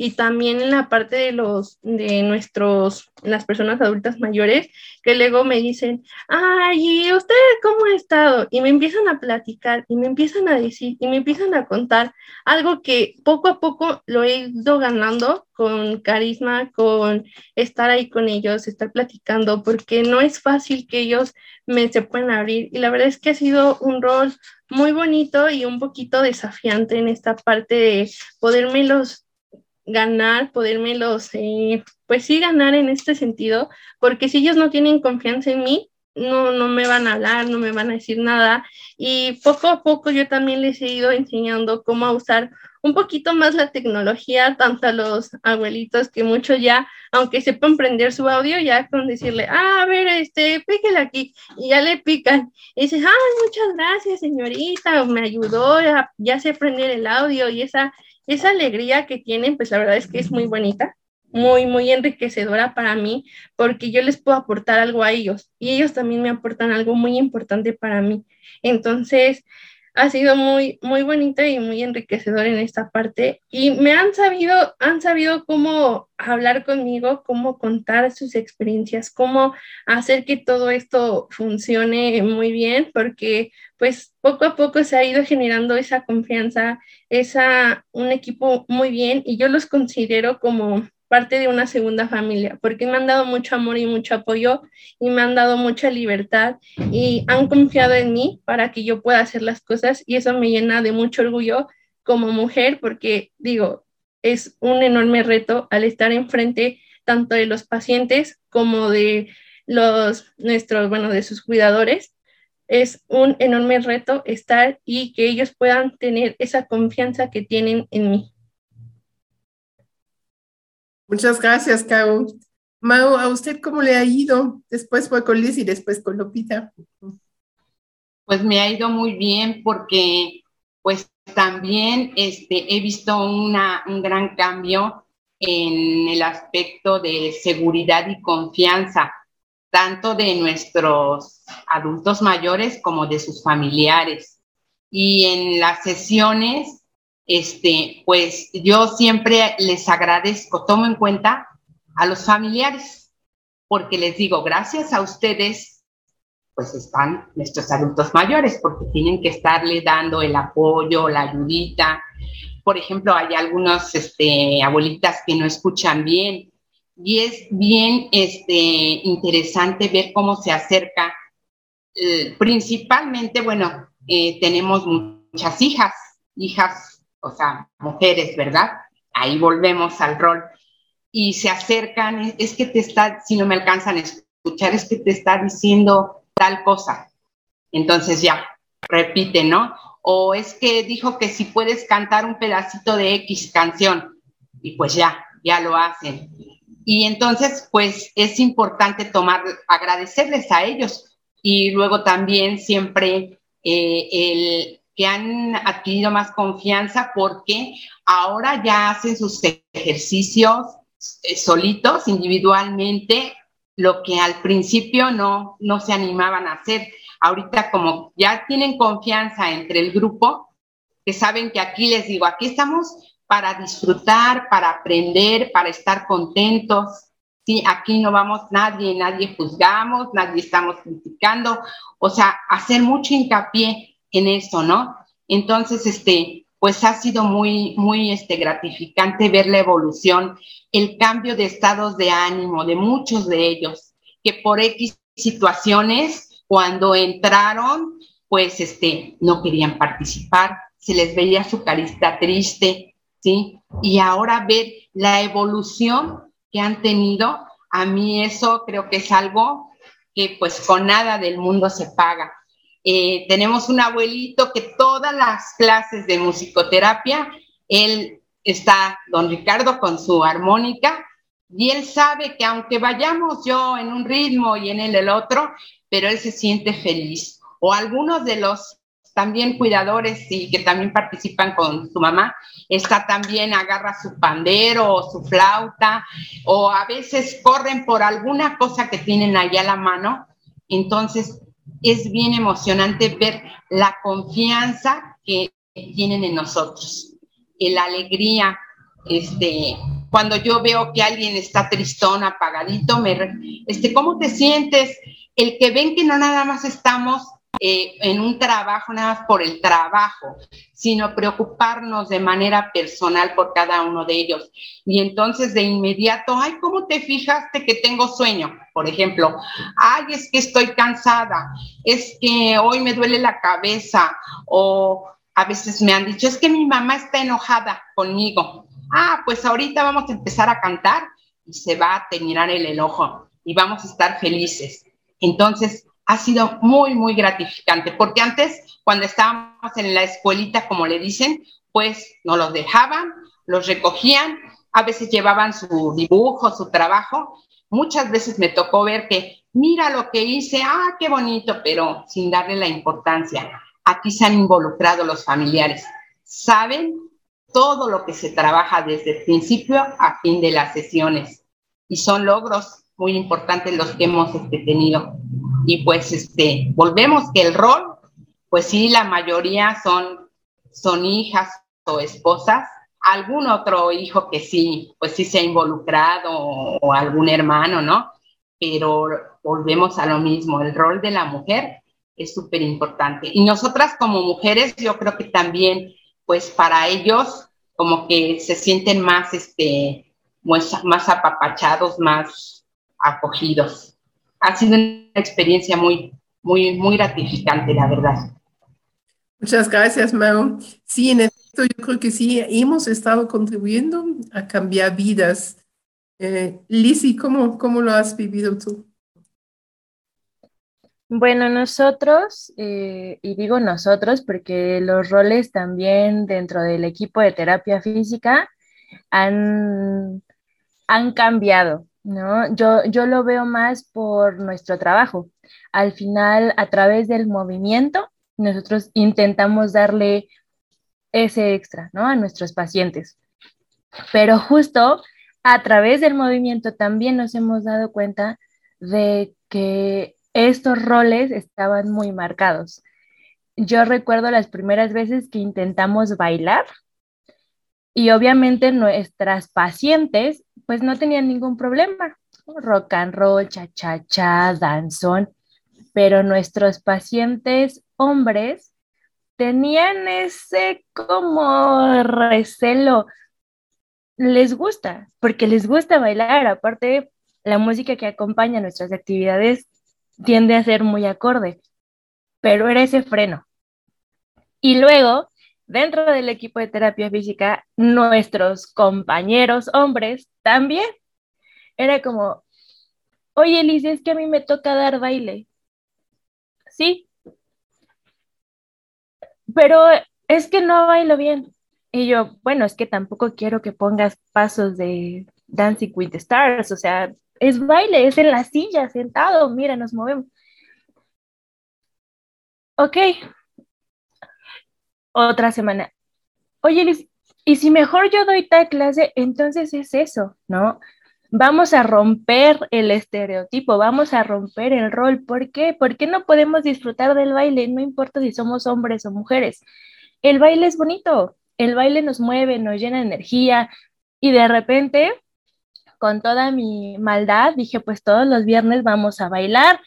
y también en la parte de los de nuestros las personas adultas mayores que luego me dicen ay usted cómo ha estado y me empiezan a platicar y me empiezan a decir y me empiezan a contar algo que poco a poco lo he ido ganando con carisma con estar ahí con ellos estar platicando porque no es fácil que ellos me se puedan abrir. Y la verdad es que ha sido un rol muy bonito y un poquito desafiante en esta parte de podérmelos ganar, podérmelos, eh, pues sí, ganar en este sentido, porque si ellos no tienen confianza en mí, no, no me van a hablar, no me van a decir nada. Y poco a poco yo también les he ido enseñando cómo usar un poquito más la tecnología, tanto a los abuelitos que muchos ya, aunque sepan prender su audio, ya con decirle, ah, a ver, este, píquele aquí, y ya le pican. Y dices, ay, muchas gracias, señorita, me ayudó, ya, ya sé prender el audio, y esa, esa alegría que tienen, pues la verdad es que es muy bonita muy, muy enriquecedora para mí porque yo les puedo aportar algo a ellos y ellos también me aportan algo muy importante para mí. Entonces, ha sido muy, muy bonito y muy enriquecedor en esta parte y me han sabido, han sabido cómo hablar conmigo, cómo contar sus experiencias, cómo hacer que todo esto funcione muy bien, porque pues poco a poco se ha ido generando esa confianza, esa, un equipo muy bien y yo los considero como parte de una segunda familia, porque me han dado mucho amor y mucho apoyo y me han dado mucha libertad y han confiado en mí para que yo pueda hacer las cosas y eso me llena de mucho orgullo como mujer, porque digo, es un enorme reto al estar enfrente tanto de los pacientes como de los nuestros, bueno, de sus cuidadores. Es un enorme reto estar y que ellos puedan tener esa confianza que tienen en mí. Muchas gracias, Caro. Mau, ¿a usted cómo le ha ido? Después fue con Liz y después con Lopita. Pues me ha ido muy bien porque pues también este, he visto una, un gran cambio en el aspecto de seguridad y confianza, tanto de nuestros adultos mayores como de sus familiares. Y en las sesiones este, pues yo siempre les agradezco, tomo en cuenta a los familiares, porque les digo, gracias a ustedes, pues están nuestros adultos mayores, porque tienen que estarle dando el apoyo, la ayudita. Por ejemplo, hay algunas este, abuelitas que no escuchan bien y es bien este, interesante ver cómo se acerca. Eh, principalmente, bueno, eh, tenemos muchas hijas, hijas o sea, mujeres, ¿verdad? Ahí volvemos al rol. Y se acercan, es que te está, si no me alcanzan a escuchar, es que te está diciendo tal cosa. Entonces ya, repite, ¿no? O es que dijo que si puedes cantar un pedacito de X canción, y pues ya, ya lo hacen. Y entonces, pues es importante tomar, agradecerles a ellos y luego también siempre eh, el que han adquirido más confianza porque ahora ya hacen sus ejercicios eh, solitos, individualmente, lo que al principio no, no se animaban a hacer. Ahorita como ya tienen confianza entre el grupo, que saben que aquí les digo, aquí estamos para disfrutar, para aprender, para estar contentos. Sí, aquí no vamos nadie, nadie juzgamos, nadie estamos criticando, o sea, hacer mucho hincapié en eso, ¿no? Entonces, este, pues ha sido muy, muy este, gratificante ver la evolución, el cambio de estados de ánimo de muchos de ellos, que por X situaciones, cuando entraron, pues este, no querían participar, se les veía su carista triste, ¿sí? Y ahora ver la evolución que han tenido, a mí eso creo que es algo que pues con nada del mundo se paga. Eh, tenemos un abuelito que todas las clases de musicoterapia, él está, don Ricardo, con su armónica, y él sabe que aunque vayamos yo en un ritmo y en él el otro, pero él se siente feliz. O algunos de los también cuidadores y que también participan con su mamá, está también, agarra su pandero o su flauta, o a veces corren por alguna cosa que tienen allá a la mano. Entonces, es bien emocionante ver la confianza que tienen en nosotros, la alegría, este, cuando yo veo que alguien está tristón, apagadito, me, este, ¿cómo te sientes? El que ven que no nada más estamos eh, en un trabajo nada más por el trabajo, sino preocuparnos de manera personal por cada uno de ellos. Y entonces de inmediato, ay, ¿cómo te fijaste que tengo sueño? Por ejemplo, ay, es que estoy cansada, es que hoy me duele la cabeza o a veces me han dicho, es que mi mamá está enojada conmigo. Ah, pues ahorita vamos a empezar a cantar y se va a terminar el enojo y vamos a estar felices. Entonces, ha sido muy, muy gratificante, porque antes, cuando estábamos en la escuelita, como le dicen, pues nos los dejaban, los recogían, a veces llevaban su dibujo, su trabajo. Muchas veces me tocó ver que, mira lo que hice, ah, qué bonito, pero sin darle la importancia. Aquí se han involucrado los familiares, saben todo lo que se trabaja desde el principio a fin de las sesiones y son logros muy importantes los que hemos este, tenido y pues este, volvemos que el rol, pues sí, la mayoría son, son hijas o esposas, algún otro hijo que sí, pues sí se ha involucrado o, algún hermano, ¿no? Pero volvemos a lo mismo, el rol de la mujer es súper importante. Y nosotras como mujeres, yo creo que también, pues para ellos, como que se sienten más, este, más, más apapachados, más acogidos ha sido una experiencia muy, muy, muy gratificante, la verdad. Muchas gracias, Mao. Sí, en esto yo creo que sí, hemos estado contribuyendo a cambiar vidas. Eh, Lizzie, ¿cómo, ¿cómo lo has vivido tú? Bueno, nosotros, eh, y digo nosotros porque los roles también dentro del equipo de terapia física han, han cambiado. ¿No? Yo, yo lo veo más por nuestro trabajo. Al final, a través del movimiento, nosotros intentamos darle ese extra, ¿no? A nuestros pacientes. Pero justo a través del movimiento también nos hemos dado cuenta de que estos roles estaban muy marcados. Yo recuerdo las primeras veces que intentamos bailar y obviamente nuestras pacientes pues no tenían ningún problema. Rock and roll, cha-cha-cha, danzón. Pero nuestros pacientes hombres tenían ese como recelo. Les gusta, porque les gusta bailar. Aparte, la música que acompaña nuestras actividades tiende a ser muy acorde. Pero era ese freno. Y luego dentro del equipo de terapia física, nuestros compañeros hombres también. Era como, oye, Elise, es que a mí me toca dar baile. Sí. Pero es que no bailo bien. Y yo, bueno, es que tampoco quiero que pongas pasos de Dancing with the Stars, o sea, es baile, es en la silla, sentado, mira, nos movemos. Ok, otra semana. Oye, Liz, y si mejor yo doy tal clase, entonces es eso, ¿no? Vamos a romper el estereotipo, vamos a romper el rol. ¿Por qué? ¿Por qué no podemos disfrutar del baile? No importa si somos hombres o mujeres. El baile es bonito, el baile nos mueve, nos llena de energía y de repente, con toda mi maldad, dije, pues todos los viernes vamos a bailar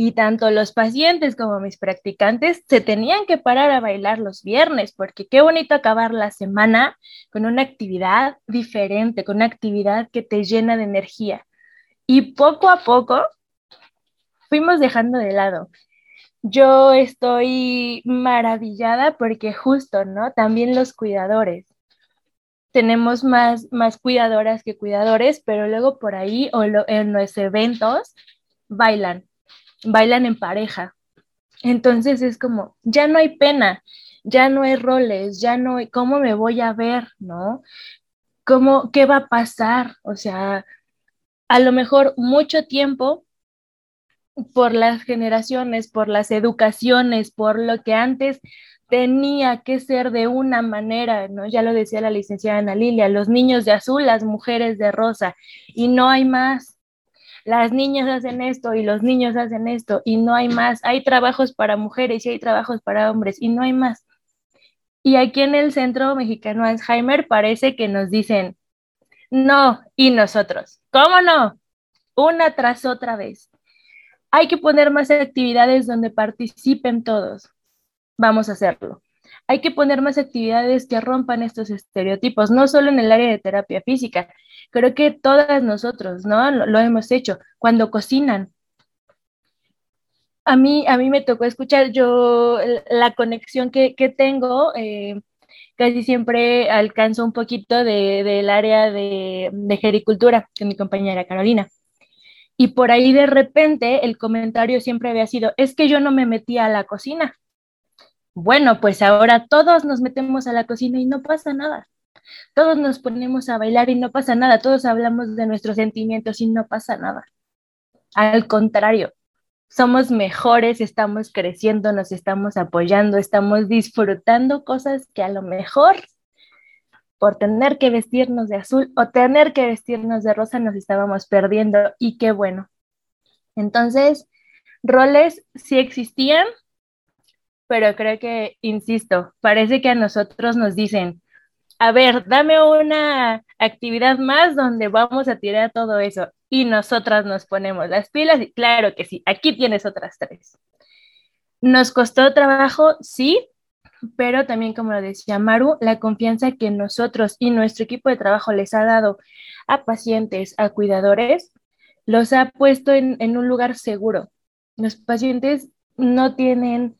y tanto los pacientes como mis practicantes se tenían que parar a bailar los viernes, porque qué bonito acabar la semana con una actividad diferente, con una actividad que te llena de energía. Y poco a poco fuimos dejando de lado. Yo estoy maravillada porque justo, ¿no? También los cuidadores. Tenemos más, más cuidadoras que cuidadores, pero luego por ahí o en los eventos bailan bailan en pareja. Entonces es como, ya no hay pena, ya no hay roles, ya no hay, ¿cómo me voy a ver? ¿No? ¿Cómo, qué va a pasar? O sea, a lo mejor mucho tiempo por las generaciones, por las educaciones, por lo que antes tenía que ser de una manera, ¿no? Ya lo decía la licenciada Ana Lilia, los niños de azul, las mujeres de rosa, y no hay más las niñas hacen esto y los niños hacen esto y no hay más. Hay trabajos para mujeres y hay trabajos para hombres y no hay más. Y aquí en el Centro Mexicano Alzheimer parece que nos dicen, no, y nosotros, ¿cómo no? Una tras otra vez. Hay que poner más actividades donde participen todos. Vamos a hacerlo. Hay que poner más actividades que rompan estos estereotipos, no solo en el área de terapia física, Creo que todas nosotros, ¿no? Lo, hemos hecho. Cuando cocinan, a mí, a mí me tocó escuchar yo la conexión que, tengo, eh, casi siempre alcanzo un poquito del área de, de gericultura con mi compañera Carolina. Y por ahí de repente el comentario siempre había sido, es que yo no me metía a la cocina. Bueno, pues ahora todos nos metemos a la cocina y no pasa nada todos nos ponemos a bailar y no pasa nada, todos hablamos de nuestros sentimientos y no pasa nada. Al contrario, somos mejores, estamos creciendo, nos estamos apoyando, estamos disfrutando cosas que a lo mejor por tener que vestirnos de azul o tener que vestirnos de rosa nos estábamos perdiendo y qué bueno. Entonces, roles sí existían, pero creo que, insisto, parece que a nosotros nos dicen, a ver, dame una actividad más donde vamos a tirar todo eso. Y nosotras nos ponemos las pilas y claro que sí, aquí tienes otras tres. Nos costó trabajo, sí, pero también como lo decía Maru, la confianza que nosotros y nuestro equipo de trabajo les ha dado a pacientes, a cuidadores, los ha puesto en, en un lugar seguro. Los pacientes no tienen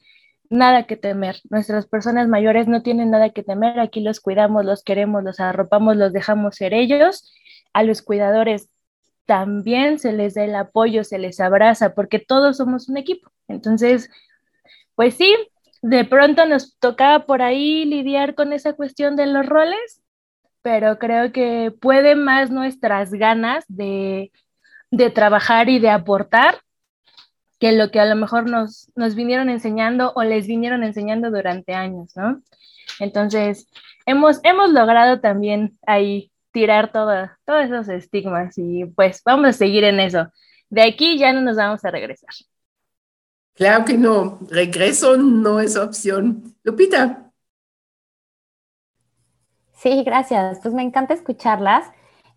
nada que temer. Nuestras personas mayores no tienen nada que temer. Aquí los cuidamos, los queremos, los arropamos, los dejamos ser ellos. A los cuidadores también se les da el apoyo, se les abraza, porque todos somos un equipo. Entonces, pues sí, de pronto nos tocaba por ahí lidiar con esa cuestión de los roles, pero creo que puede más nuestras ganas de, de trabajar y de aportar que lo que a lo mejor nos, nos vinieron enseñando o les vinieron enseñando durante años, ¿no? Entonces, hemos, hemos logrado también ahí tirar todos esos estigmas y pues vamos a seguir en eso. De aquí ya no nos vamos a regresar. Claro que no, regreso no es opción. Lupita. Sí, gracias. Pues me encanta escucharlas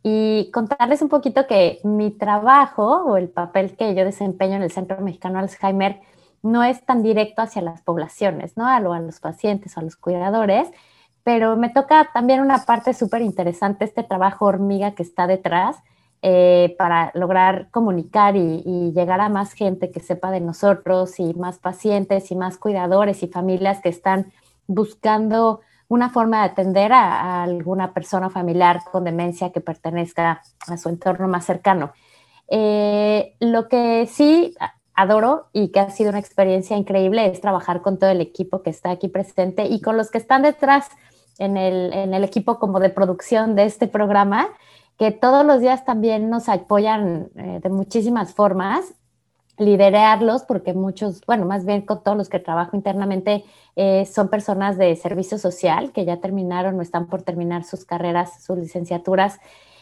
y contarles un poquito que mi trabajo o el papel que yo desempeño en el Centro Mexicano Alzheimer no es tan directo hacia las poblaciones, ¿no? A, a los pacientes o a los cuidadores, pero me toca también una parte súper interesante, este trabajo hormiga que está detrás eh, para lograr comunicar y, y, llegar a más gente que sepa de nosotros y más pacientes y más cuidadores y familias que están buscando una forma de atender a, alguna persona familiar con demencia que pertenezca a su entorno más cercano. Eh, lo que sí adoro y que ha sido una experiencia increíble es trabajar con todo el equipo que está aquí presente y con los que están detrás en el, en el equipo como de producción de este programa, que todos los días también nos apoyan eh, de muchísimas formas liderarlos, porque muchos, bueno, más bien con todos los que trabajo internamente, eh, son personas de servicio social que ya terminaron o están por terminar sus carreras, sus licenciaturas.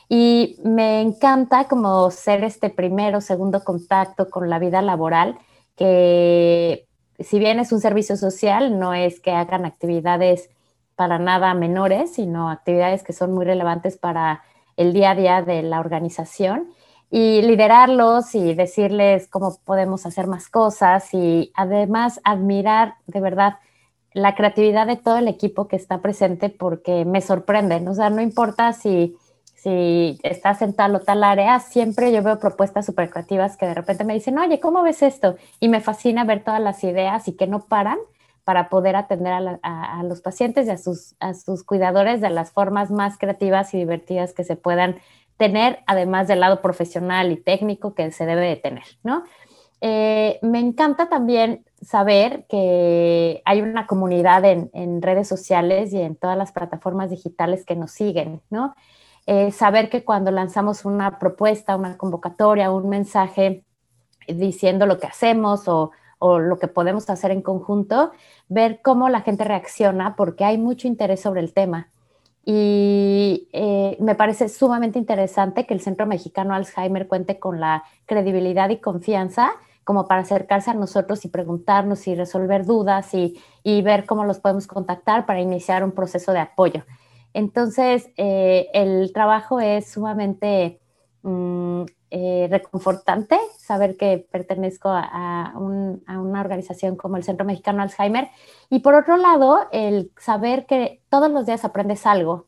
Y me encanta como ser este primero, segundo contacto con la vida laboral, que si bien es un servicio social, no es que hagan actividades para nada menores, sino actividades que son muy relevantes para el día a día de la organización y liderarlos y decirles cómo podemos hacer más cosas y además admirar de verdad la creatividad de todo el equipo que está presente porque me sorprenden. O sea, no importa si, si estás en tal o tal área, siempre yo veo propuestas súper creativas que de repente me dicen, oye, ¿cómo ves esto? Y me fascina ver todas las ideas y que no paran para poder atender a, a los pacientes y a sus, a sus cuidadores de las formas más creativas y divertidas que se puedan tener, además del lado profesional y técnico que se debe de tener, ¿no? Eh, me encanta también saber que hay una comunidad en, redes sociales y en todas las plataformas digitales que nos siguen, ¿no? Eh, saber que cuando lanzamos una propuesta, una convocatoria, un mensaje diciendo lo que hacemos o, o lo que podemos hacer en conjunto, ver cómo la gente reacciona porque hay mucho interés sobre el tema. Y eh, me parece sumamente interesante que el Centro Mexicano Alzheimer cuente con la credibilidad y confianza como para acercarse a nosotros y preguntarnos y resolver dudas y, y ver cómo los podemos contactar para iniciar un proceso de apoyo. Entonces, eh, el trabajo es sumamente mm, eh, reconfortante saber que pertenezco a, una organización como el Centro Mexicano Alzheimer. Y por otro lado, el saber que todos los días aprendes algo,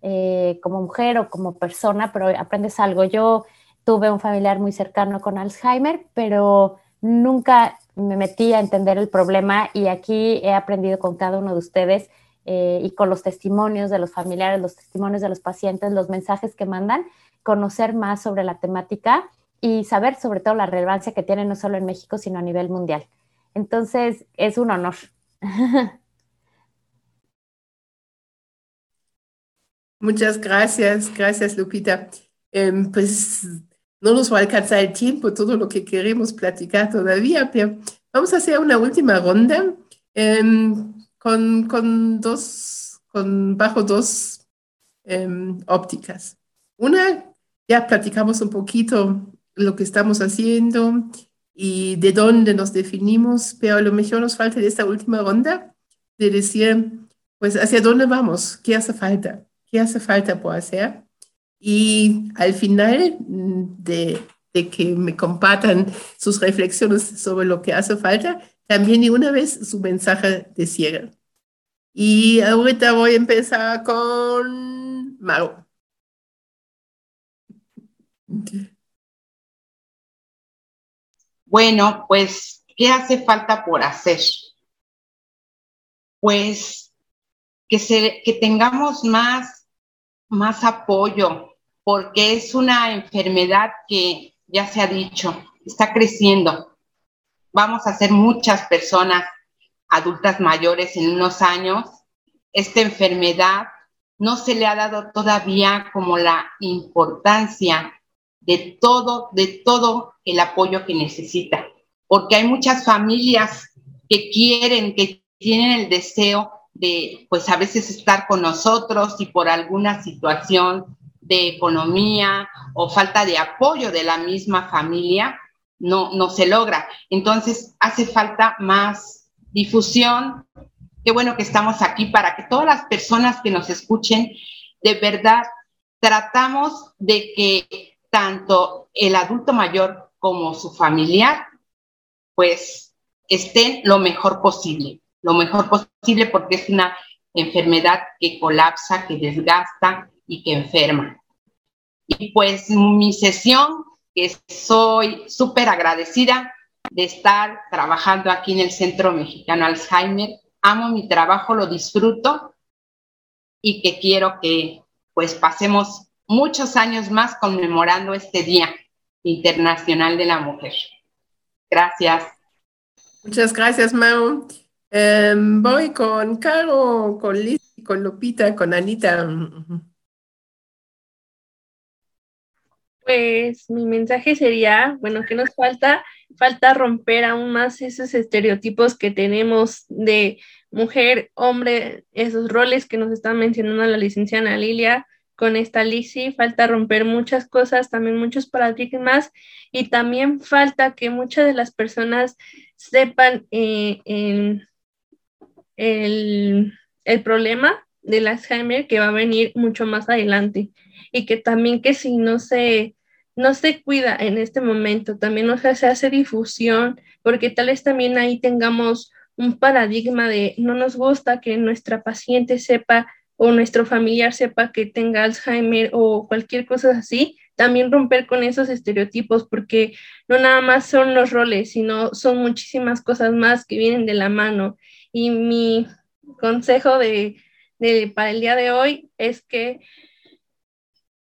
eh, como mujer o como persona, pero aprendes algo. Yo tuve un familiar muy cercano con Alzheimer, pero nunca me metí a entender el problema y aquí he aprendido con cada uno de ustedes eh, y con los testimonios de los familiares, los testimonios de los pacientes, los mensajes que mandan conocer más sobre la temática y saber sobre todo la relevancia que tiene no solo en México, sino a nivel mundial. Entonces, es un honor. [LAUGHS] Muchas gracias, gracias Lupita. Em, pues no nos va a alcanzar el tiempo, todo lo que queremos platicar todavía, pero vamos a hacer una última ronda em, con, con, dos, con bajo dos em, ópticas. Una ya platicamos un poquito lo que estamos haciendo y de dónde nos definimos, pero a lo mejor nos falta de esta última ronda de decir, pues, ¿hacia dónde vamos? ¿Qué hace falta? ¿Qué hace falta por hacer? Y al final mm, de, de que me compartan sus reflexiones sobre lo que hace falta, también de una vez su mensaje de cierre. Y ahorita voy a empezar con Bueno, pues, ¿qué hace falta por hacer? Pues que, se, que tengamos más, más apoyo, porque es una enfermedad que ya se ha dicho, está creciendo. Vamos a ser muchas personas adultas mayores en unos años. Esta enfermedad no se le ha dado todavía como la importancia de todo, de todo el apoyo que necesita, porque hay muchas familias que quieren, que tienen el deseo de, pues a veces estar con nosotros y por alguna situación de economía o falta de apoyo de la misma familia, no, no se logra. Entonces hace falta más difusión. Qué bueno que estamos aquí para que todas las personas que nos escuchen, de verdad, tratamos de que tanto el adulto mayor como su familiar, pues estén lo mejor posible, lo mejor posible porque es una enfermedad que colapsa, que desgasta y que enferma. Y pues mi sesión, que soy súper agradecida de estar trabajando aquí en el Centro Mexicano Alzheimer, amo mi trabajo, lo disfruto y que quiero que pues pasemos muchos años más conmemorando este Día Internacional de la Mujer. Gracias. Muchas gracias, Mau. Em, voy con Caro, con Liz, con Lupita, con Anita. Pues mi mensaje sería, bueno, ¿qué nos falta? Falta romper aún más esos estereotipos que tenemos de mujer, hombre, esos roles que nos está mencionando la licenciada Lilia, con esta LISI, falta romper muchas cosas, también muchos paradigmas y también falta que muchas de las personas sepan eh, el, el, problema del Alzheimer que va a venir mucho más adelante y que también que si no se no se cuida en este momento, también no se hace difusión, porque tal vez también ahí tengamos un paradigma de no nos gusta que nuestra paciente sepa o nuestro familiar sepa que tenga Alzheimer o cualquier cosa así, también romper con esos estereotipos, porque no nada más son los roles, sino son muchísimas cosas más que vienen de la mano. Y mi consejo de, de para el día de hoy es que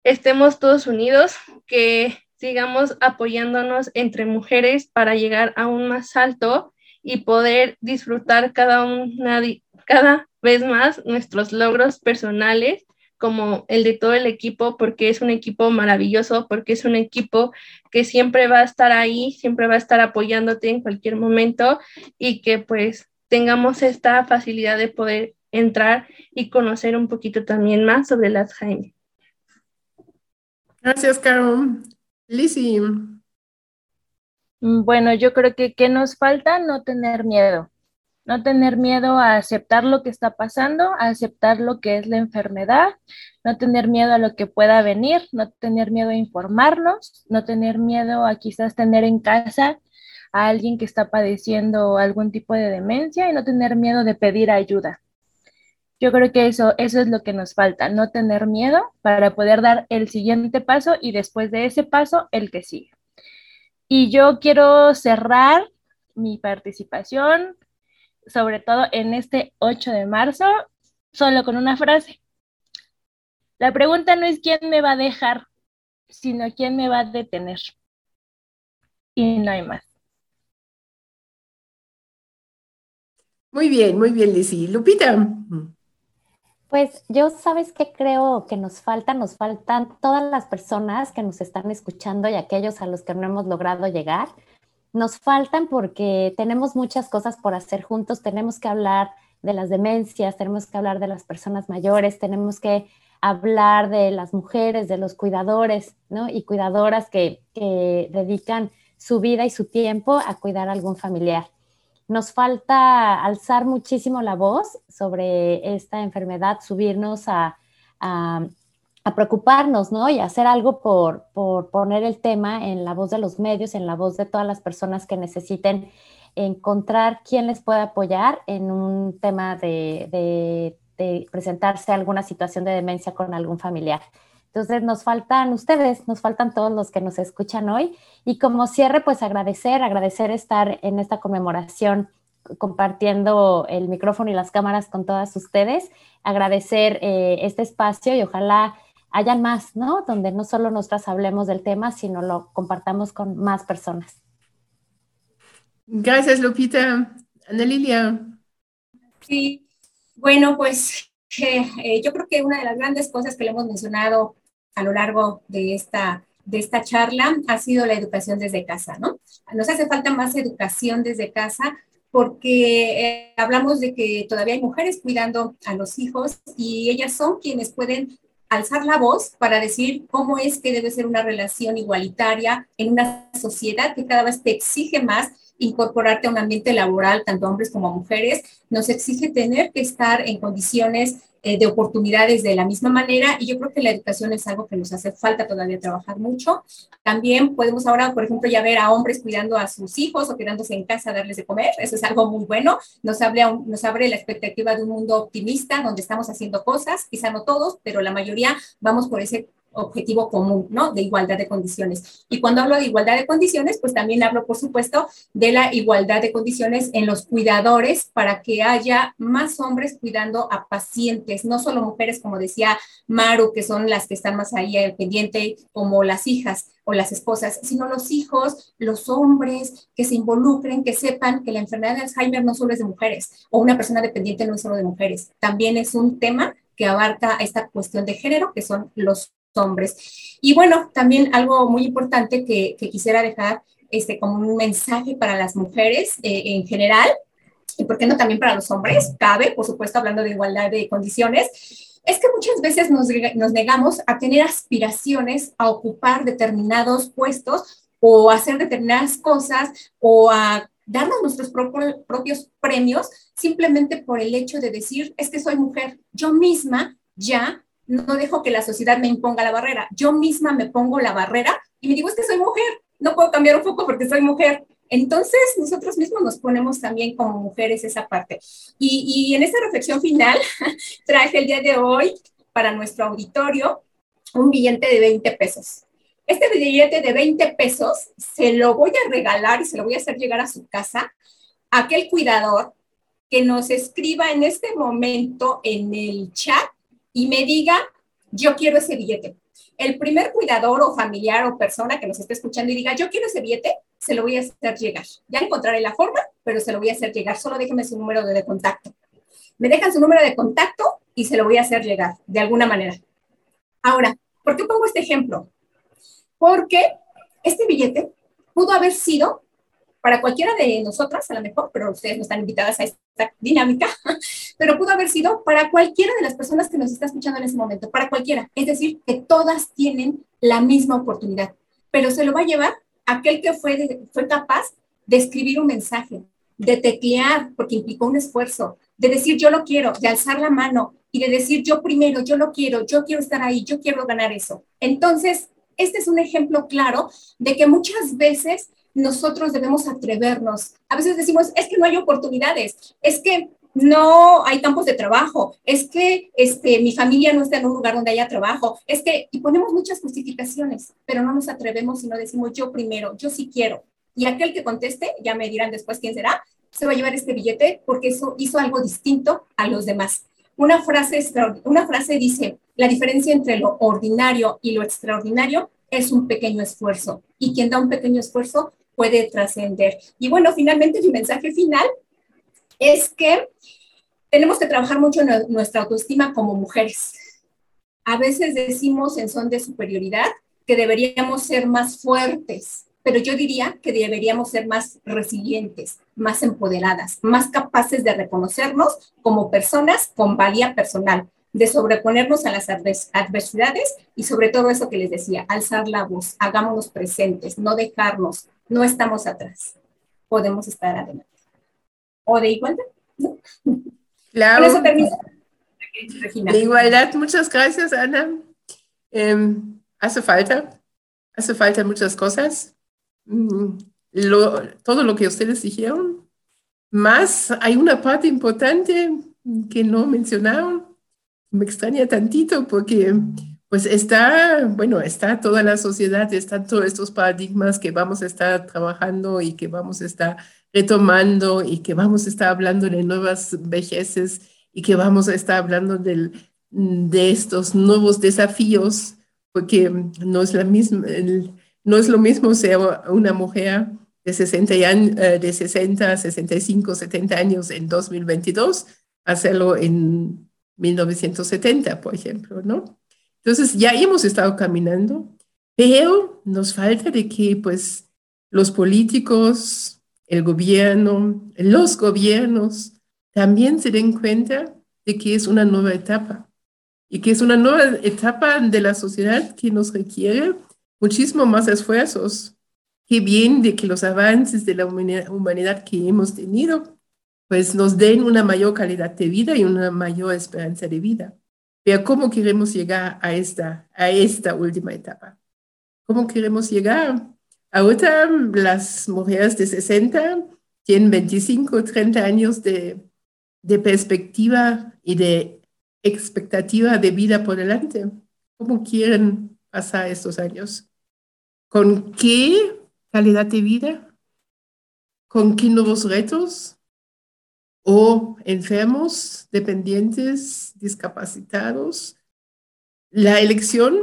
estemos todos unidos, que sigamos apoyándonos entre mujeres para llegar aún más alto y poder disfrutar cada, una, cada vez más nuestros logros personales como el de todo el equipo, porque es un equipo maravilloso, porque es un equipo que siempre va a estar ahí, siempre va a estar apoyándote en cualquier momento y que pues tengamos esta facilidad de poder entrar y conocer un poquito también más sobre las Jaime. Gracias, Caro. Lizzie. Mm, bueno, yo creo que ¿qué nos falta? No tener miedo. No tener miedo a aceptar lo que está pasando, a aceptar lo que es la enfermedad, no tener miedo a lo que pueda venir, no tener miedo a informarnos, no tener miedo a quizás tener en casa a alguien que está padeciendo algún tipo de demencia y no tener miedo de pedir ayuda. Yo creo que eso, eso es lo que nos falta, no tener miedo para poder dar el siguiente paso y después de ese paso, el que sigue. Y yo quiero cerrar mi participación, sobre todo en este 8 de marzo, solo con una frase. La pregunta no es quién me va a dejar, sino quién me va a detener. Y no hay más. Muy bien, muy bien, Lizzie. Lupita. Pues yo, ¿sabes qué creo que nos falta? Nos faltan todas las personas que nos están escuchando y aquellos a los que no hemos logrado llegar. Nos faltan porque tenemos muchas cosas por hacer juntos. Tenemos que hablar de las demencias, tenemos que hablar de las personas mayores, tenemos que hablar de las mujeres, de los cuidadores ¿no? y cuidadoras que, que dedican su vida y su tiempo a cuidar a algún familiar. Nos falta alzar muchísimo la voz sobre esta enfermedad, subirnos a, preocuparnos, ¿no? Y hacer algo por, poner el tema en la voz de los medios, en la voz de todas las personas que necesiten encontrar quién les puede apoyar en un tema de, de presentarse alguna situación de demencia con algún familiar. Entonces nos faltan ustedes, nos faltan todos los que nos escuchan hoy. Y como cierre, pues agradecer, agradecer estar en esta conmemoración compartiendo el micrófono y las cámaras con todas ustedes, agradecer eh, este espacio y ojalá hayan más, ¿no? Donde no solo nosotras hablemos del tema, sino lo compartamos con más personas. Gracias, Lupita. Ana Lilia. Sí, bueno, pues [LAUGHS] eh, yo creo que una de las grandes cosas que le hemos mencionado a lo largo de esta, de esta charla ha sido la educación desde casa, ¿no? Nos hace falta más educación desde casa porque eh, hablamos de que todavía hay mujeres cuidando a los hijos y ellas son quienes pueden alzar la voz para decir cómo es que debe ser una relación igualitaria en una sociedad que cada vez te exige más incorporarte a un ambiente laboral, tanto hombres como mujeres, nos exige tener que estar en condiciones eh, de oportunidades de la misma manera y yo creo que la educación es algo que nos hace falta todavía trabajar mucho. También podemos ahora, por ejemplo, ya ver a hombres cuidando a sus hijos o quedándose en casa a darles de comer, eso es algo muy bueno, nos abre, nos abre la expectativa de un mundo optimista donde estamos haciendo cosas, quizá no todos, pero la mayoría vamos por ese objetivo común, ¿no? De igualdad de condiciones. Y cuando hablo de igualdad de condiciones, pues también hablo, por supuesto, de la igualdad de condiciones en los cuidadores para que haya más hombres cuidando a pacientes, no solo mujeres, como decía Maru, que son las que están más ahí al pendiente, como las hijas o las esposas, sino los hijos, los hombres que se involucren, que sepan que la enfermedad de Alzheimer no solo es de mujeres o una persona dependiente no es solo de mujeres, también es un tema que abarca esta cuestión de género, que son los hombres. Y bueno, también algo muy importante que, quisiera dejar este, como un mensaje para las mujeres eh, en general, y por qué no también para los hombres, cabe, por supuesto, hablando de igualdad de condiciones, es que muchas veces nos, nos negamos a tener aspiraciones a ocupar determinados puestos o hacer determinadas cosas o a darnos nuestros propios premios simplemente por el hecho de decir, es que soy mujer. Yo misma ya no dejo que la sociedad me imponga la barrera. Yo misma me pongo la barrera y me digo, es que soy mujer. No puedo cambiar un poco porque soy mujer. Entonces, nosotros mismos nos ponemos también como mujeres esa parte. Y, y en esta reflexión final, [LAUGHS] traje el día de hoy para nuestro auditorio un billete de 20 pesos. Este billete de 20 pesos se lo voy a regalar y se lo voy a hacer llegar a su casa a aquel cuidador que nos escriba en este momento en el chat y me diga, yo quiero ese billete. El primer cuidador o familiar o persona que nos esté escuchando y diga, yo quiero ese billete, se lo voy a hacer llegar. Ya encontraré la forma, pero se lo voy a hacer llegar. Solo déjenme su número de contacto. Me dejan su número de contacto y se lo voy a hacer llegar de alguna manera. Ahora, ¿por qué pongo este ejemplo? Porque este billete pudo haber sido para cualquiera de nosotras, a lo mejor, pero ustedes no están invitadas a esta dinámica, [LAUGHS] pero pudo haber sido para cualquiera de las personas que nos está escuchando en ese momento, para cualquiera. Es decir, que todas tienen la misma oportunidad, pero se lo va a llevar aquel que fue, fue capaz de escribir un mensaje, de teclear, porque implicó un esfuerzo, de decir yo lo quiero, de alzar la mano y de decir yo primero, yo lo quiero, yo quiero estar ahí, yo quiero ganar eso. Entonces, este es un ejemplo claro de que muchas veces nosotros debemos atrevernos. A veces decimos, es que no hay oportunidades, es que no hay campos de trabajo, es que este, mi familia no está en un lugar donde haya trabajo, es que, y ponemos muchas justificaciones, pero no nos atrevemos y no decimos yo primero, yo sí quiero. Y aquel que conteste, ya me dirán después quién será, se va a llevar este billete porque eso hizo algo distinto a los demás. Una frase, una frase dice, la diferencia entre lo ordinario y lo extraordinario es un pequeño esfuerzo. Y quien da un pequeño esfuerzo puede trascender. Y bueno, finalmente mi mensaje final es que tenemos que trabajar mucho en nuestra autoestima como mujeres. A veces decimos en son de superioridad que deberíamos ser más fuertes, pero yo diría que deberíamos ser más resilientes, más empoderadas, más capaces de reconocernos como personas con valía personal, de sobreponernos a las adversidades y sobre todo eso que les decía, alzar la voz, hagámonos presentes, no dejarnos, no estamos atrás, podemos estar adelante. ¿O de igualdad? Claro. eso De igualdad, muchas gracias, Ana. Em, hace falta, hace falta muchas cosas. Mm, todo lo que ustedes dijeron. Más hay una parte importante que no mencionaron. Me extraña tantito porque pues está, bueno, está toda la sociedad, están todos estos paradigmas que vamos a estar trabajando y que vamos a estar retomando y que vamos a estar hablando de nuevas vejeces y que vamos a estar hablando del, de estos nuevos desafíos, porque no es, la misma, lo mismo ser una mujer de 60, eh, de 60, 65, 70 años en 2022, hacerlo en 1970, por ejemplo, ¿no? Entonces ya hemos estado caminando, pero nos falta de que pues los políticos, el gobierno, los gobiernos también se den cuenta de que es una nueva etapa y que es una nueva etapa de la sociedad que nos requiere muchísimo más esfuerzos. Qué bien de que los avances de la humanidad que hemos tenido pues nos den una mayor calidad de vida y una mayor esperanza de vida. Pero ¿cómo queremos llegar a esta, a esta última etapa? ¿Cómo queremos llegar? Ahorita las mujeres de 60 tienen 25, 30 años de, de perspectiva y de expectativa de vida por delante. ¿Cómo quieren pasar estos años? ¿Con qué calidad de vida? ¿Con qué nuevos retos? O enfermos, dependientes, discapacitados. La elección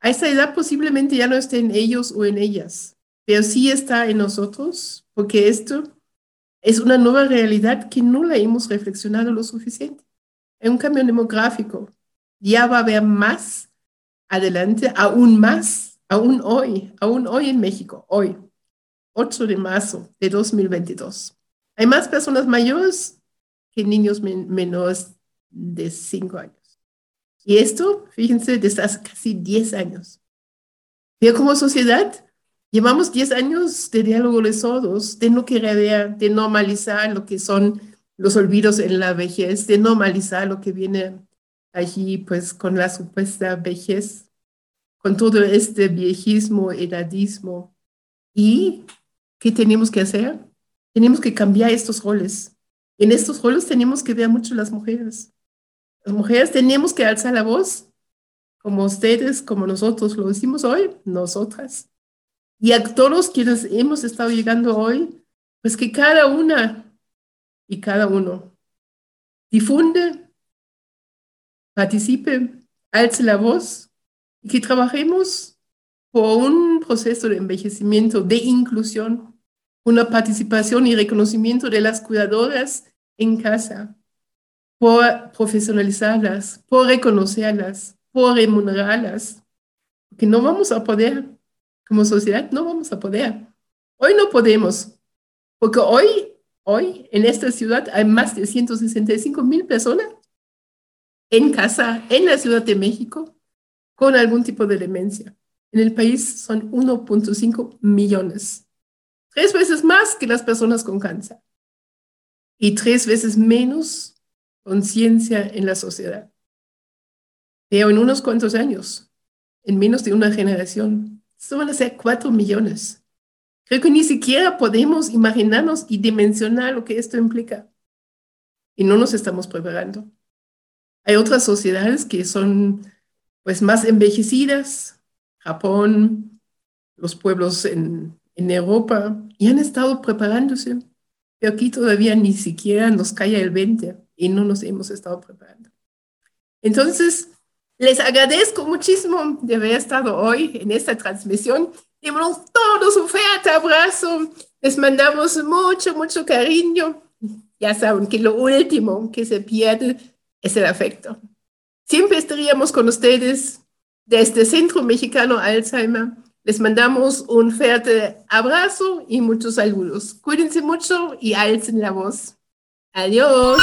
a esta edad posiblemente ya no esté en ellos o en ellas, pero sí está en nosotros, porque esto es una nueva realidad que no la hemos reflexionado lo suficiente. Es un cambio demográfico. Ya va a haber más adelante, aún más, aún hoy, aún hoy en México, hoy, 8 de marzo de 2022. Hay más personas mayores que niños menores de 5 años. Y esto, fíjense, desde hace casi 10 años. Pero como sociedad Llevamos 10 años de diálogo de sordos, de no querer, de normalizar lo que son los olvidos en la vejez, de normalizar lo que viene allí, pues con la supuesta vejez, con todo este viejismo, edadismo. ¿Y qué tenemos que hacer? Tenemos que cambiar estos roles. En estos roles tenemos que ver mucho las mujeres. Las mujeres tenemos que alzar la voz, como ustedes, como nosotros lo decimos hoy, nosotras y a todos quienes hemos estado llegando hoy, pues que cada una y cada uno difunde, participe, alce la voz y que trabajemos por un proceso de envejecimiento, de inclusión, una participación y reconocimiento de las cuidadoras en casa, por profesionalizarlas, por reconocerlas, por remunerarlas, que no vamos a poder como sociedad no vamos a poder. Hoy no podemos, porque hoy, hoy en esta ciudad hay más de 165 mil personas en casa, en la Ciudad de México, con algún tipo de demencia. En el país son 1.5 millones, tres veces más que las personas con cáncer y tres veces menos conciencia en la sociedad. Pero en unos cuantos años, en menos de una generación, esto van a ser cuatro millones. Creo que ni siquiera podemos imaginarnos y dimensionar lo que esto implica. Y no nos estamos preparando. Hay otras sociedades que son pues más envejecidas, Japón, los pueblos en, en Europa, y han estado preparándose. Pero aquí todavía ni siquiera nos cae el 20 y no nos hemos estado preparando. Entonces, les agradezco muchísimo de haber estado hoy en esta transmisión. Demos todos un fuerte abrazo. Les mandamos mucho, mucho cariño. Ya saben que lo último que se pierde es el afecto. Siempre estaríamos con ustedes desde Centro Mexicano Alzheimer. Les mandamos un fuerte abrazo y muchos saludos. Cuídense mucho y alcen la voz. Adiós.